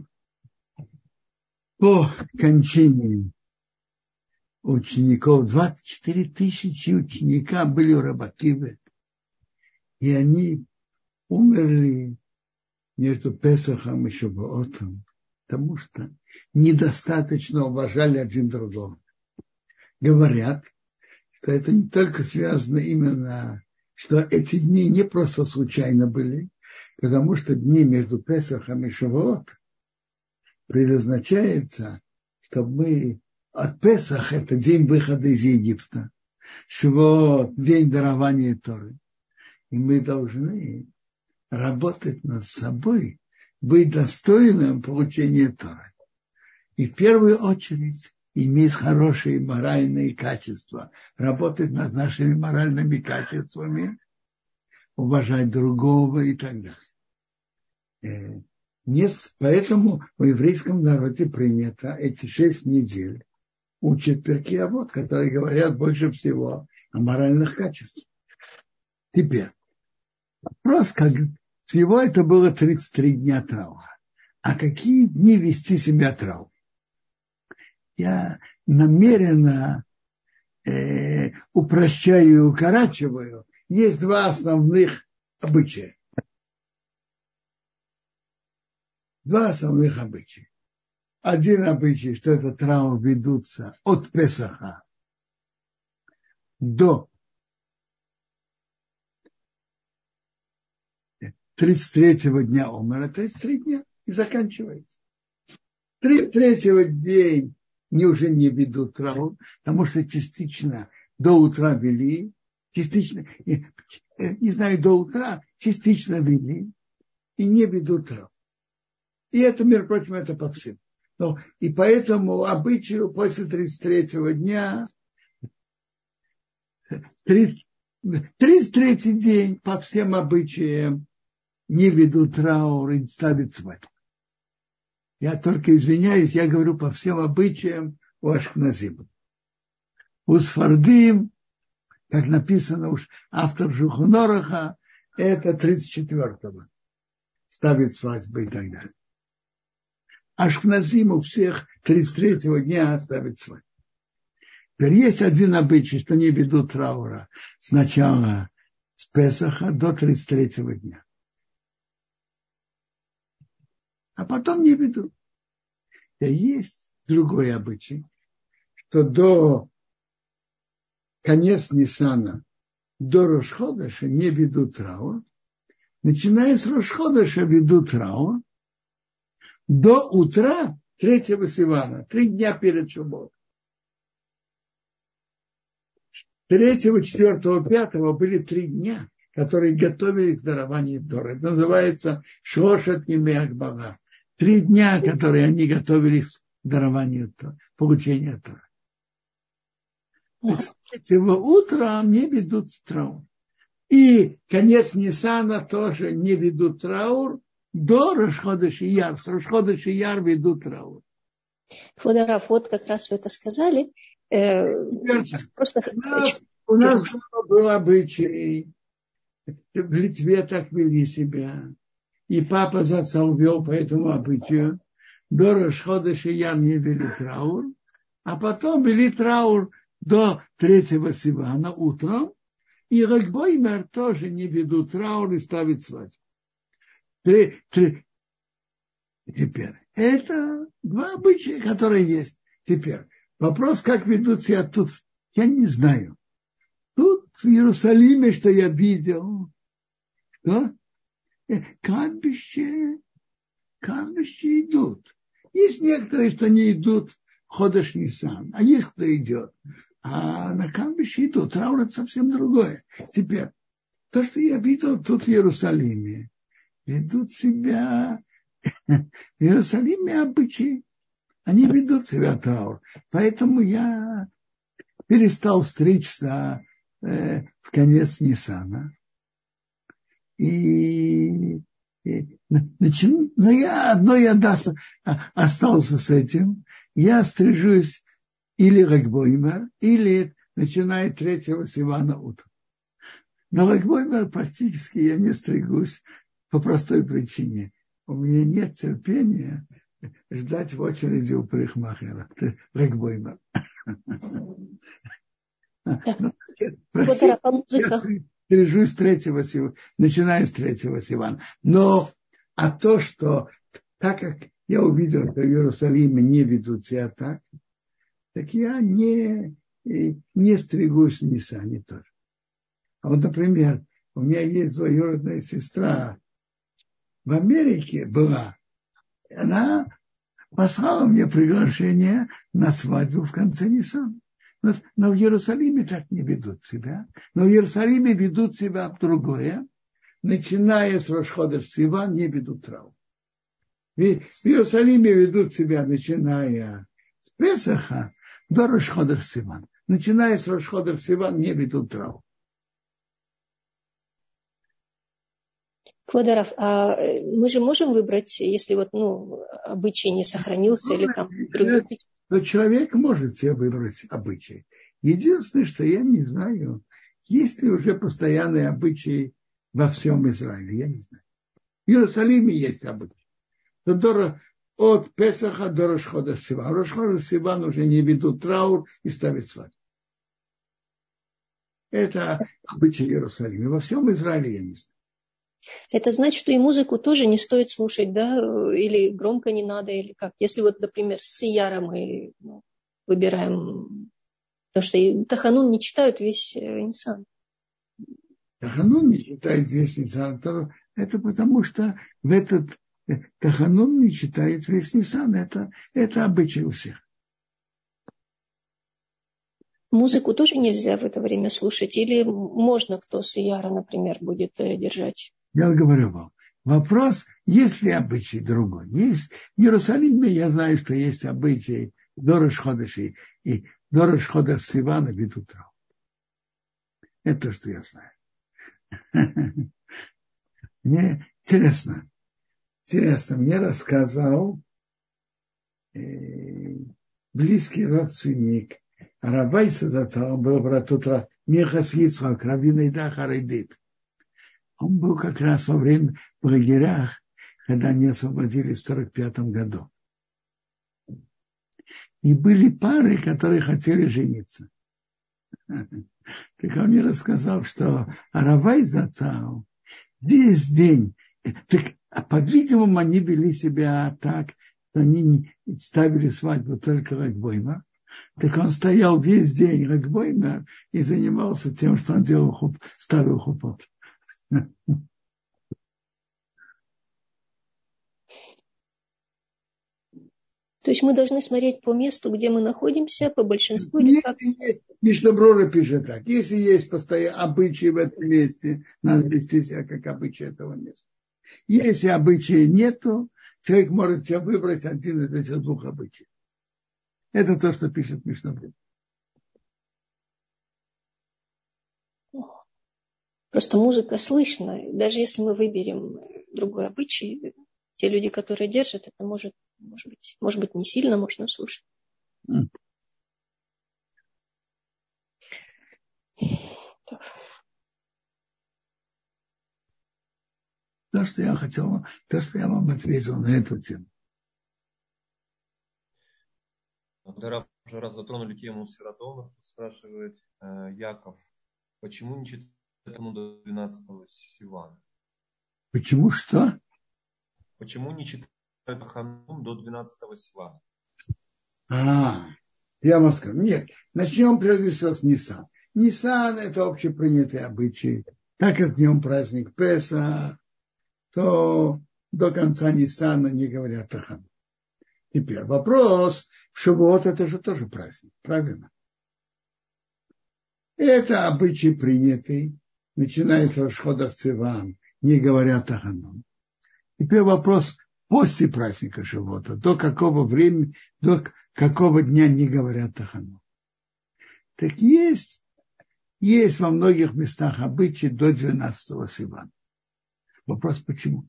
по кончине учеников, 24 тысячи ученика были у Рабакивы, и они умерли между Песахом и Шабаотом, потому что недостаточно уважали один другого. Говорят, что это не только связано именно, что эти дни не просто случайно были, потому что дни между Песахом и Шавуотом предназначается, чтобы мы от Песах это день выхода из Египта, Швот, день дарования Торы. И мы должны работать над собой, быть достойным получения Торы. И в первую очередь иметь хорошие моральные качества, работать над нашими моральными качествами, уважать другого и так далее. Не, поэтому в еврейском народе принято эти шесть недель учат перкиавод, которые говорят больше всего о моральных качествах. Теперь, вопрос, как всего это было 33 дня траура. А какие дни вести себя траур? Я намеренно э, упрощаю и укорачиваю. Есть два основных обычая. Два основных обычая. Один обычай, что этот траур ведутся от Песаха до 33-го дня Омера, 33 дня, и заканчивается. 33-го день не уже не ведут траур, потому что частично до утра вели, частично, не, не знаю, до утра частично вели, и не ведут траур. И это, между прочим, это по всем. Ну, и поэтому обычаю после 33-го дня, 30, 33-й день по всем обычаям не ведут траур и ставят свадьбу. Я только извиняюсь, я говорю по всем обычаям у Ашкназима. У Сфардим, как написано уж автор Жухунораха, это 34-го. Ставит свадьбу и так далее. Ашкназим у всех 33-го дня оставить свадьбу. Теперь есть один обычай, что не ведут траура сначала с Песаха до 33-го дня. А потом не ведут. И есть другой обычай, что до конец Нисана, до Рошходаша не ведут траур. Начиная с Рошходаша ведут траур, до утра третьего Сивана, три дня перед Шубот. Третьего, четвертого, пятого были три дня, которые готовили к дарованию Торы. Это называется Шошат Акбага. Три дня, которые они готовили к дарованию Торы, получению Торы. С третьего утра не ведут траур. И конец Нисана тоже не ведут траур до Рашхода Шияр. С Рашхода Шияр ведут траур. Фодорав, вот как раз вы это сказали. Э, просто у нас, у нас был обычай, в Литве так вели себя. И папа за отца увел по этому обычаю. До Рашхода Шияр не вели траур. А потом вели траур до третьего Сивана утром, и Рагбоймер тоже не ведут траур и ставит свадьбу. Три, три. Теперь, это два обычая, которые есть. Теперь, вопрос, как ведут себя тут, я не знаю. Тут в Иерусалиме, что я видел, что кладбище, кладбище идут. Есть некоторые, что не идут ходишь Нисан, а есть кто идет. А на кладбище идут. Траур это совсем другое. Теперь, то, что я видел тут в Иерусалиме, ведут себя [LAUGHS] в Иерусалиме обычаи. Они ведут себя траур. Поэтому я перестал стричься э, в конец Ниссана. И, и начну, но я одно я да, остался с этим. Я стрижусь или Рагбоймер, или начиная третьего Сивана утром. Но Рагбоймер практически я не стригусь по простой причине. У меня нет терпения ждать в очереди у парикмахера. Рагбоймер. Стрижусь с третьего начиная с третьего Сивана. Но а то, что так как я увидел, что в Иерусалиме не ведут себя так, так я не, не стригусь в Ниссане тоже. А вот, например, у меня есть двоюродная сестра в Америке была. Она послала мне приглашение на свадьбу в конце Ниссана. Но, но в Иерусалиме так не ведут себя. Но в Иерусалиме ведут себя другое. Начиная с Рошхода Сиван не ведут травму. В Иерусалиме ведут себя, начиная с Песаха, до Рошходер Сиван. Начиная с Рошходер Сиван не ведут траву. Квадаров, а э, мы же можем выбрать, если вот, ну, обычай не сохранился или там другие... Но человек может себе выбрать обычай. Единственное, что я не знаю, есть ли уже постоянные обычаи во всем Израиле, я не знаю. В Иерусалиме есть обычай. От Песаха до Рошхода Сиван. Рошхода Сиван уже не ведут траур и ставят свадьбу. Это обычай Иерусалима. Во всем Израиле я не знаю. Это значит, что и музыку тоже не стоит слушать, да, или громко не надо, или как. Если вот, например, с Сияра мы ну, выбираем, потому что Таханун не читают весь Инсан. Таханун не читает весь Инсан. Это потому что в этот Таханун не читает весь Нисан. Это, это обычай у всех. Музыку тоже нельзя в это время слушать? Или можно, кто с Яра, например, будет э, держать? Я говорю вам, вопрос, есть ли обычай другой. Есть в Иерусалиме, я знаю, что есть обычай Ходыши и Дорож Ходыш Сивана ведут Это то, что я знаю. [LAUGHS] Мне интересно, Интересно, мне рассказал э, близкий родственник Арабайса Зацал, был брат утра Мехас Ицхак, Равина Идаха Райдит. Он был как раз во время в лагерях, когда они освободились в 1945 году. И были пары, которые хотели жениться. [LAUGHS] Так он мне рассказал, что Аравай Зацал весь день, так а по-видимому, они вели себя так, что они ставили свадьбу только Рагбойма. Так он стоял весь день Рагбойма и занимался тем, что он делал ставил хупот. То есть мы должны смотреть по месту, где мы находимся, по большинству. Или как... Мишнаброра пишет так. Если есть постоянные обычаи в этом месте, надо вести себя как обычаи этого места. Если обычаи нету, человек может себе выбрать один из этих двух обычаев. Это то, что пишет Мишнаброра. Просто музыка слышна. Даже если мы выберем другой обычай, те люди, которые держат, это может, может быть, может быть не сильно можно слушать. То, что я хотел, то, что я вам ответил на эту тему. Когда уже раз затронули тему Сиротона, спрашивает э, Яков, почему не читать этому до 12 Сивана? Почему что? Почему не читают Ханун до 12 Сивана? А, я вам скажу. Нет, начнем прежде всего с Нисан. Нисан – это общепринятые обычаи. Так как в нем праздник Песа, то до конца Нисана не говорят о Ханун. Теперь вопрос, в Шивот это же тоже праздник, правильно? Это обычай принятый, начиная с Рашхода Циван, не говорят о Ханун. Теперь вопрос после праздника Шивота, до какого времени, до какого дня не говорят Ханун. Так есть, есть во многих местах обычаи до 12 Сивана. Вопрос почему?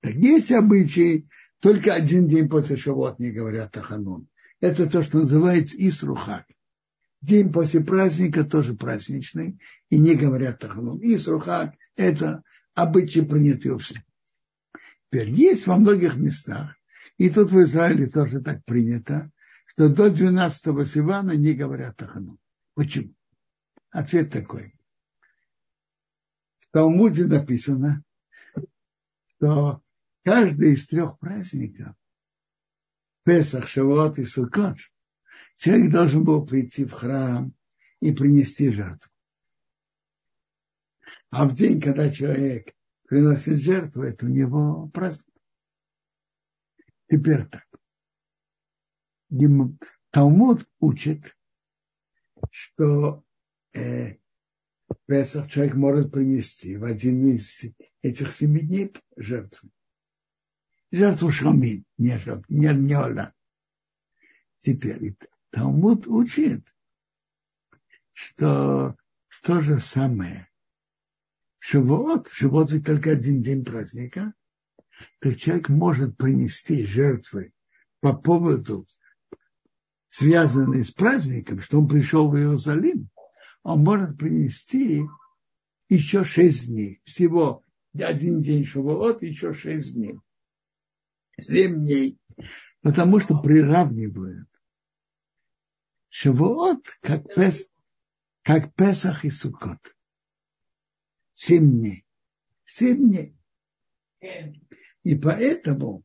Так есть обычаи, только один день после Шавот не говорят о Ханун. Это то, что называется Исрухак. День после праздника тоже праздничный, и не говорят о Ханун. Исрухак – это обычай, принятый у всех. Теперь есть во многих местах, и тут в Израиле тоже так принято, что до 12 Сивана не говорят о Ханун. Почему? Ответ такой. В Талмуде написано, что каждый из трех праздников, Песах, Шавуот и Суккот, человек должен был прийти в храм и принести жертву. А в день, когда человек приносит жертву, это у него праздник. Теперь так. Талмуд учит, что э, Песах человек может принести в один из этих семи дней жертву жертву шамин, не жертву, не, не оля. Теперь Талмуд учит, что то же самое. Шивот, Шивот ведь только один день праздника, так человек может принести жертвы по поводу, связанные с праздником, что он пришел в Иерусалим, он может принести еще шесть дней. Всего один день Шавуот, еще шесть дней семь дней, потому что приравнивают Шавуот как, Пес, как Песах и Сукот. Семь дней. Семь дней. И поэтому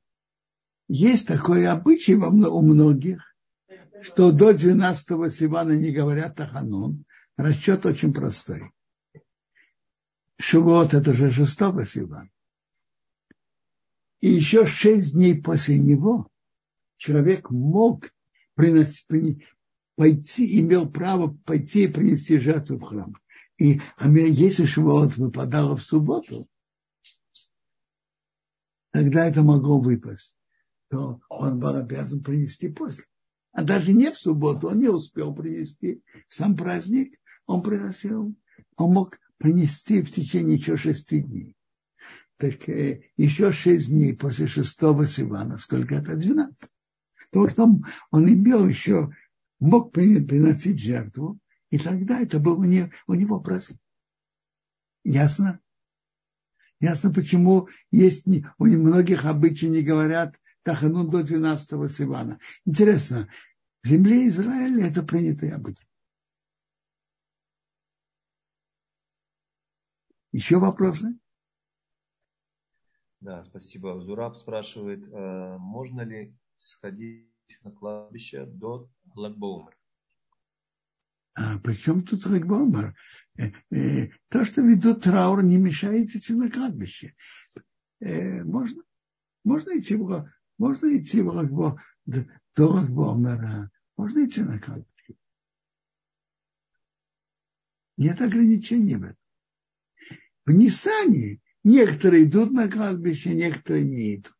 есть такой обычай у многих, что до 12 Сивана не говорят о Ханун. Расчет очень простой. Шавуот это же 6 Сивана. И еще шесть дней после него человек мог приносить, пойти, имел право пойти и принести жертву в храм. И а если Шивот выпадало в субботу, тогда это могло выпасть, то он был обязан принести после. А даже не в субботу, он не успел принести сам праздник, он приносил, он мог принести в течение еще шести дней так э, еще шесть дней после шестого Сивана, сколько это? Двенадцать. Потому что он, он имел еще, мог приносить жертву, и тогда это был у него, у него праздник. Ясно? Ясно, почему есть у многих обычаи не говорят Таханун до 12 Сивана. Интересно, в земле Израиля это принятый обычай. Еще вопросы? Да, спасибо. Зураб спрашивает, э, можно ли сходить на кладбище до Лагбоумер? А при чем тут Лагбоумер? Э, э, то, что ведут траур, не мешает идти на кладбище. Можно, можно идти в, можно идти в Лагбо до Торах Бомера, можно идти на кладбище. Нет ограничений в этом. В Нисане некоторые идут на кладбище, некоторые не идут.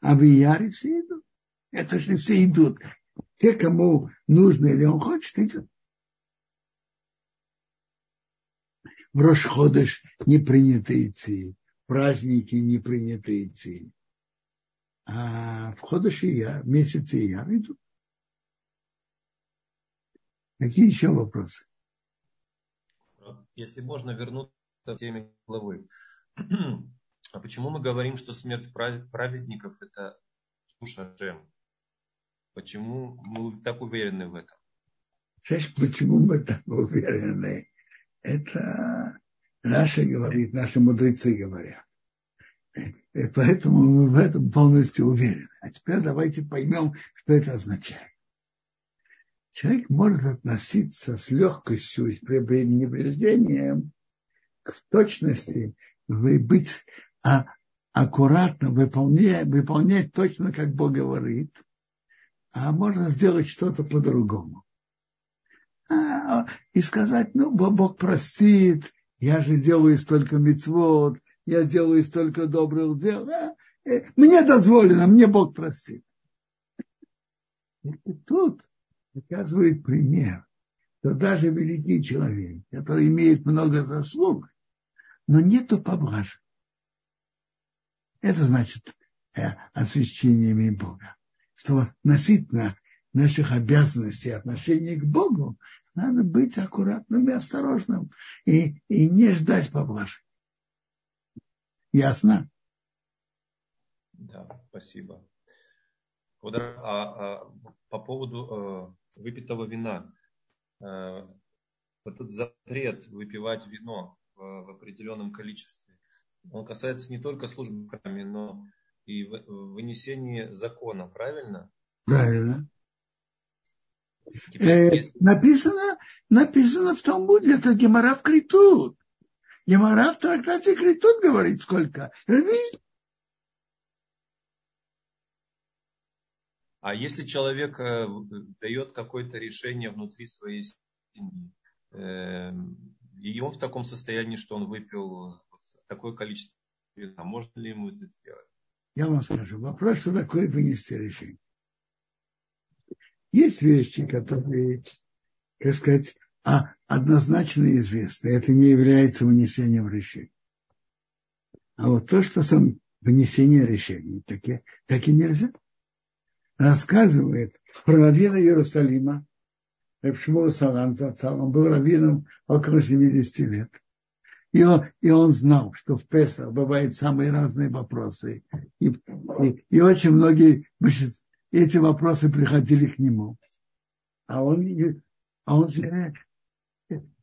А в Яре все идут. Это же все идут. Те, кому нужно или он хочет, идет. В Рошходыш не принято идти, праздники не принято идти. А в Ходыш я, в месяце я иду. Какие еще вопросы? Если можно вернуться к теме главы. [CLEARS THROAT] А почему мы говорим, что смерть праведников это суша Шем? Почему мы так уверены в этом? Сейчас, почему мы так уверены? Это наши говорит, наши мудрецы говорят. И поэтому мы в этом полностью уверены. А теперь давайте поймем, что это означает. Человек может относиться с легкостью и с пренебрежением к точности, быть а, аккуратно, выполнять, выполнять точно, как Бог говорит, а можно сделать что-то по-другому. А, и сказать, ну, Бог простит, я же делаю столько мецвод, я делаю столько добрых дел, а, э, мне дозволено, мне Бог простит. И тут показывает пример, что даже великий человек, который имеет много заслуг, но нету поблажек. Это значит э, освящение Бога. Что относительно наших обязанностей отношения к Богу надо быть аккуратным и осторожным и, и не ждать поблажек. Ясно? Да, спасибо. А, а, по поводу э, выпитого вина. Э, этот запрет выпивать вино в, в определенном количестве, он касается не только службы но и в, в вынесении закона, правильно? Правильно. Э, написано, написано в Талмуде, это Гемора в Критут. Гемора в трактате Критут говорит сколько? А если человек э, дает какое-то решение внутри своей семьи, эм, и он в таком состоянии, что он выпил такое количество вина, можно ли ему это сделать? Я вам скажу, вопрос, что такое вынести решение. Есть вещи, которые, как сказать, а однозначно известны. Это не является вынесением решения. А вот то, что сам вынесение решений, так и, так и нельзя. Рассказывает про раввина Иерусалима, Рабшмула Салан он был раввином около 70 лет. И он, и он знал, что в Песах бывают самые разные вопросы. И, и, и очень многие эти вопросы приходили к нему. А он, а он же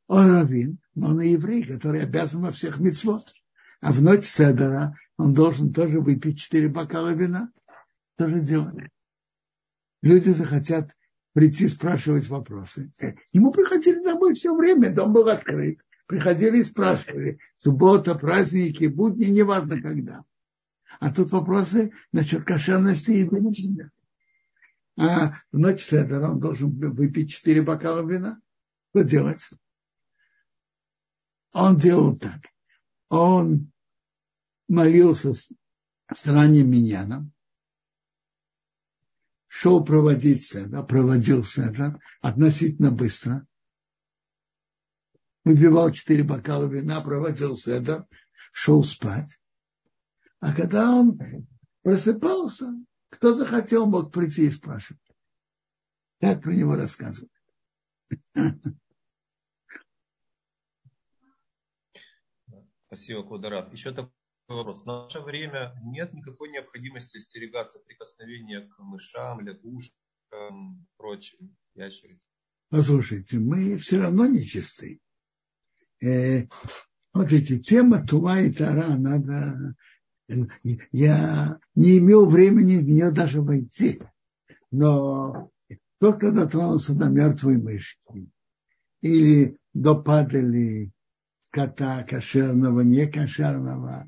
он раввин, но он и еврей, который обязан во всех мецвод. А в ночь Седера он должен тоже выпить четыре бокала вина. Тоже делать. Люди захотят прийти спрашивать вопросы. Ему приходили домой все время, дом был открыт. Приходили и спрашивали. Суббота, праздники, будни, неважно когда. А тут вопросы насчет кошерности еды а в ночь Седера он должен выпить четыре бокала вина. Что делать? Он делал так. Он молился с, с ранним миньяном, шел проводить седа, проводил седа относительно быстро, выпивал четыре бокала вина, проводил седа, шел спать. А когда он просыпался, кто захотел, мог прийти и спрашивать. Так про него рассказывают. Спасибо, Кударав. Еще такой вопрос. В наше время нет никакой необходимости остерегаться прикосновения к мышам, лягушкам, прочим ящерицам. Послушайте, мы все равно нечисты. Э, смотрите, тема Туа и Тара, надо я не имел времени в нее даже войти. Но только дотронулся до мертвой мышки или до падали скота кошерного, не кошерного,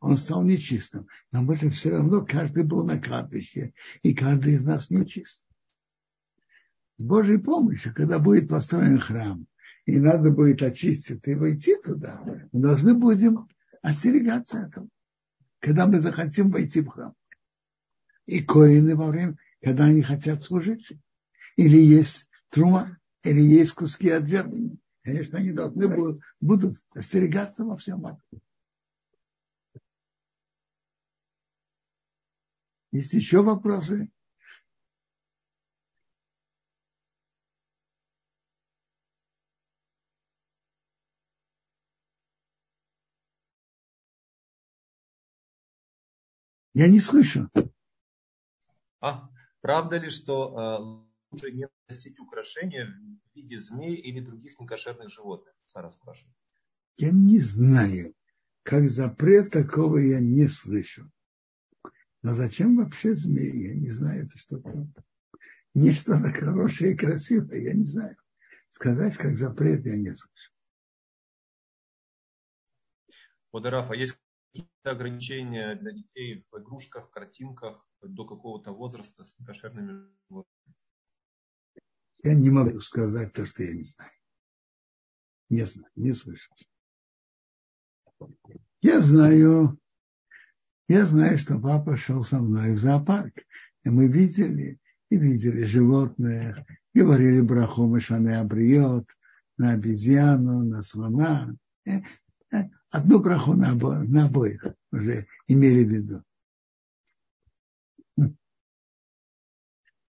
он стал нечистым. Но мы же все равно, каждый был на кладбище, и каждый из нас нечист. с Божьей помощью, когда будет построен храм, и надо будет очиститься и войти туда, мы должны будем остерегаться этого, когда мы захотим войти в храм. И коины во время, когда они хотят служить. Или есть трума, или есть куски от жертвы. Конечно, они должны будут, будут остерегаться во всем этом. Есть еще вопросы? Я не слышу. А, правда ли, что э, лучше не носить украшения в виде змей или других некошерных животных? Сара спрашивает. Я не знаю. Как запрет такого я не слышу. Но зачем вообще змеи? Я не знаю, это что-то. Нечто на хорошее и красивое, я не знаю. Сказать, как запрет, я не слышу. Вот, Рафа, есть какие-то ограничения для детей в игрушках, картинках до какого-то возраста с кошерными животными? Я не могу сказать то, что я не знаю. Не знаю, не слышу. Я знаю, я знаю, что папа шел со мной в зоопарк, и мы видели, и видели животных, говорили браху Мишане Абриот, на обезьяну, на слона. Одну браху на, обо, на обоих уже имели в виду.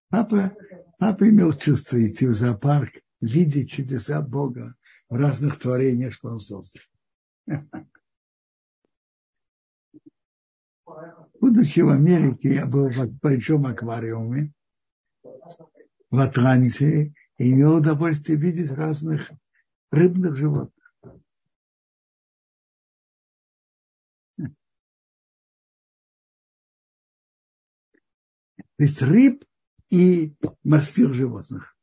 Папа, папа имел чувство идти в зоопарк, видеть чудеса Бога в разных творениях, что он создал. Будучи в Америке, я был в большом аквариуме в Атланте и имел удовольствие видеть разных рыбных животных. То есть рыб и морских животных.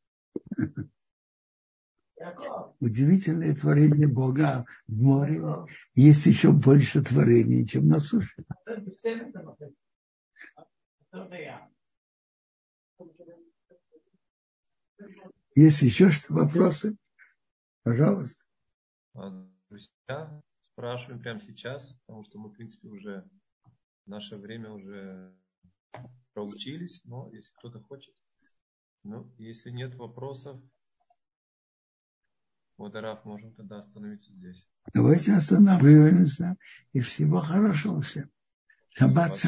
Удивительное творение Бога в море. Есть еще больше творений, чем на суше. Есть еще что вопросы? Пожалуйста. Друзья, спрашиваем прямо сейчас, потому что мы, в принципе, уже наше время уже проучились, но если кто-то хочет. Ну, если нет вопросов, вот Араф, можем тогда остановиться здесь. Давайте останавливаемся. И всего хорошего всем. Шаббат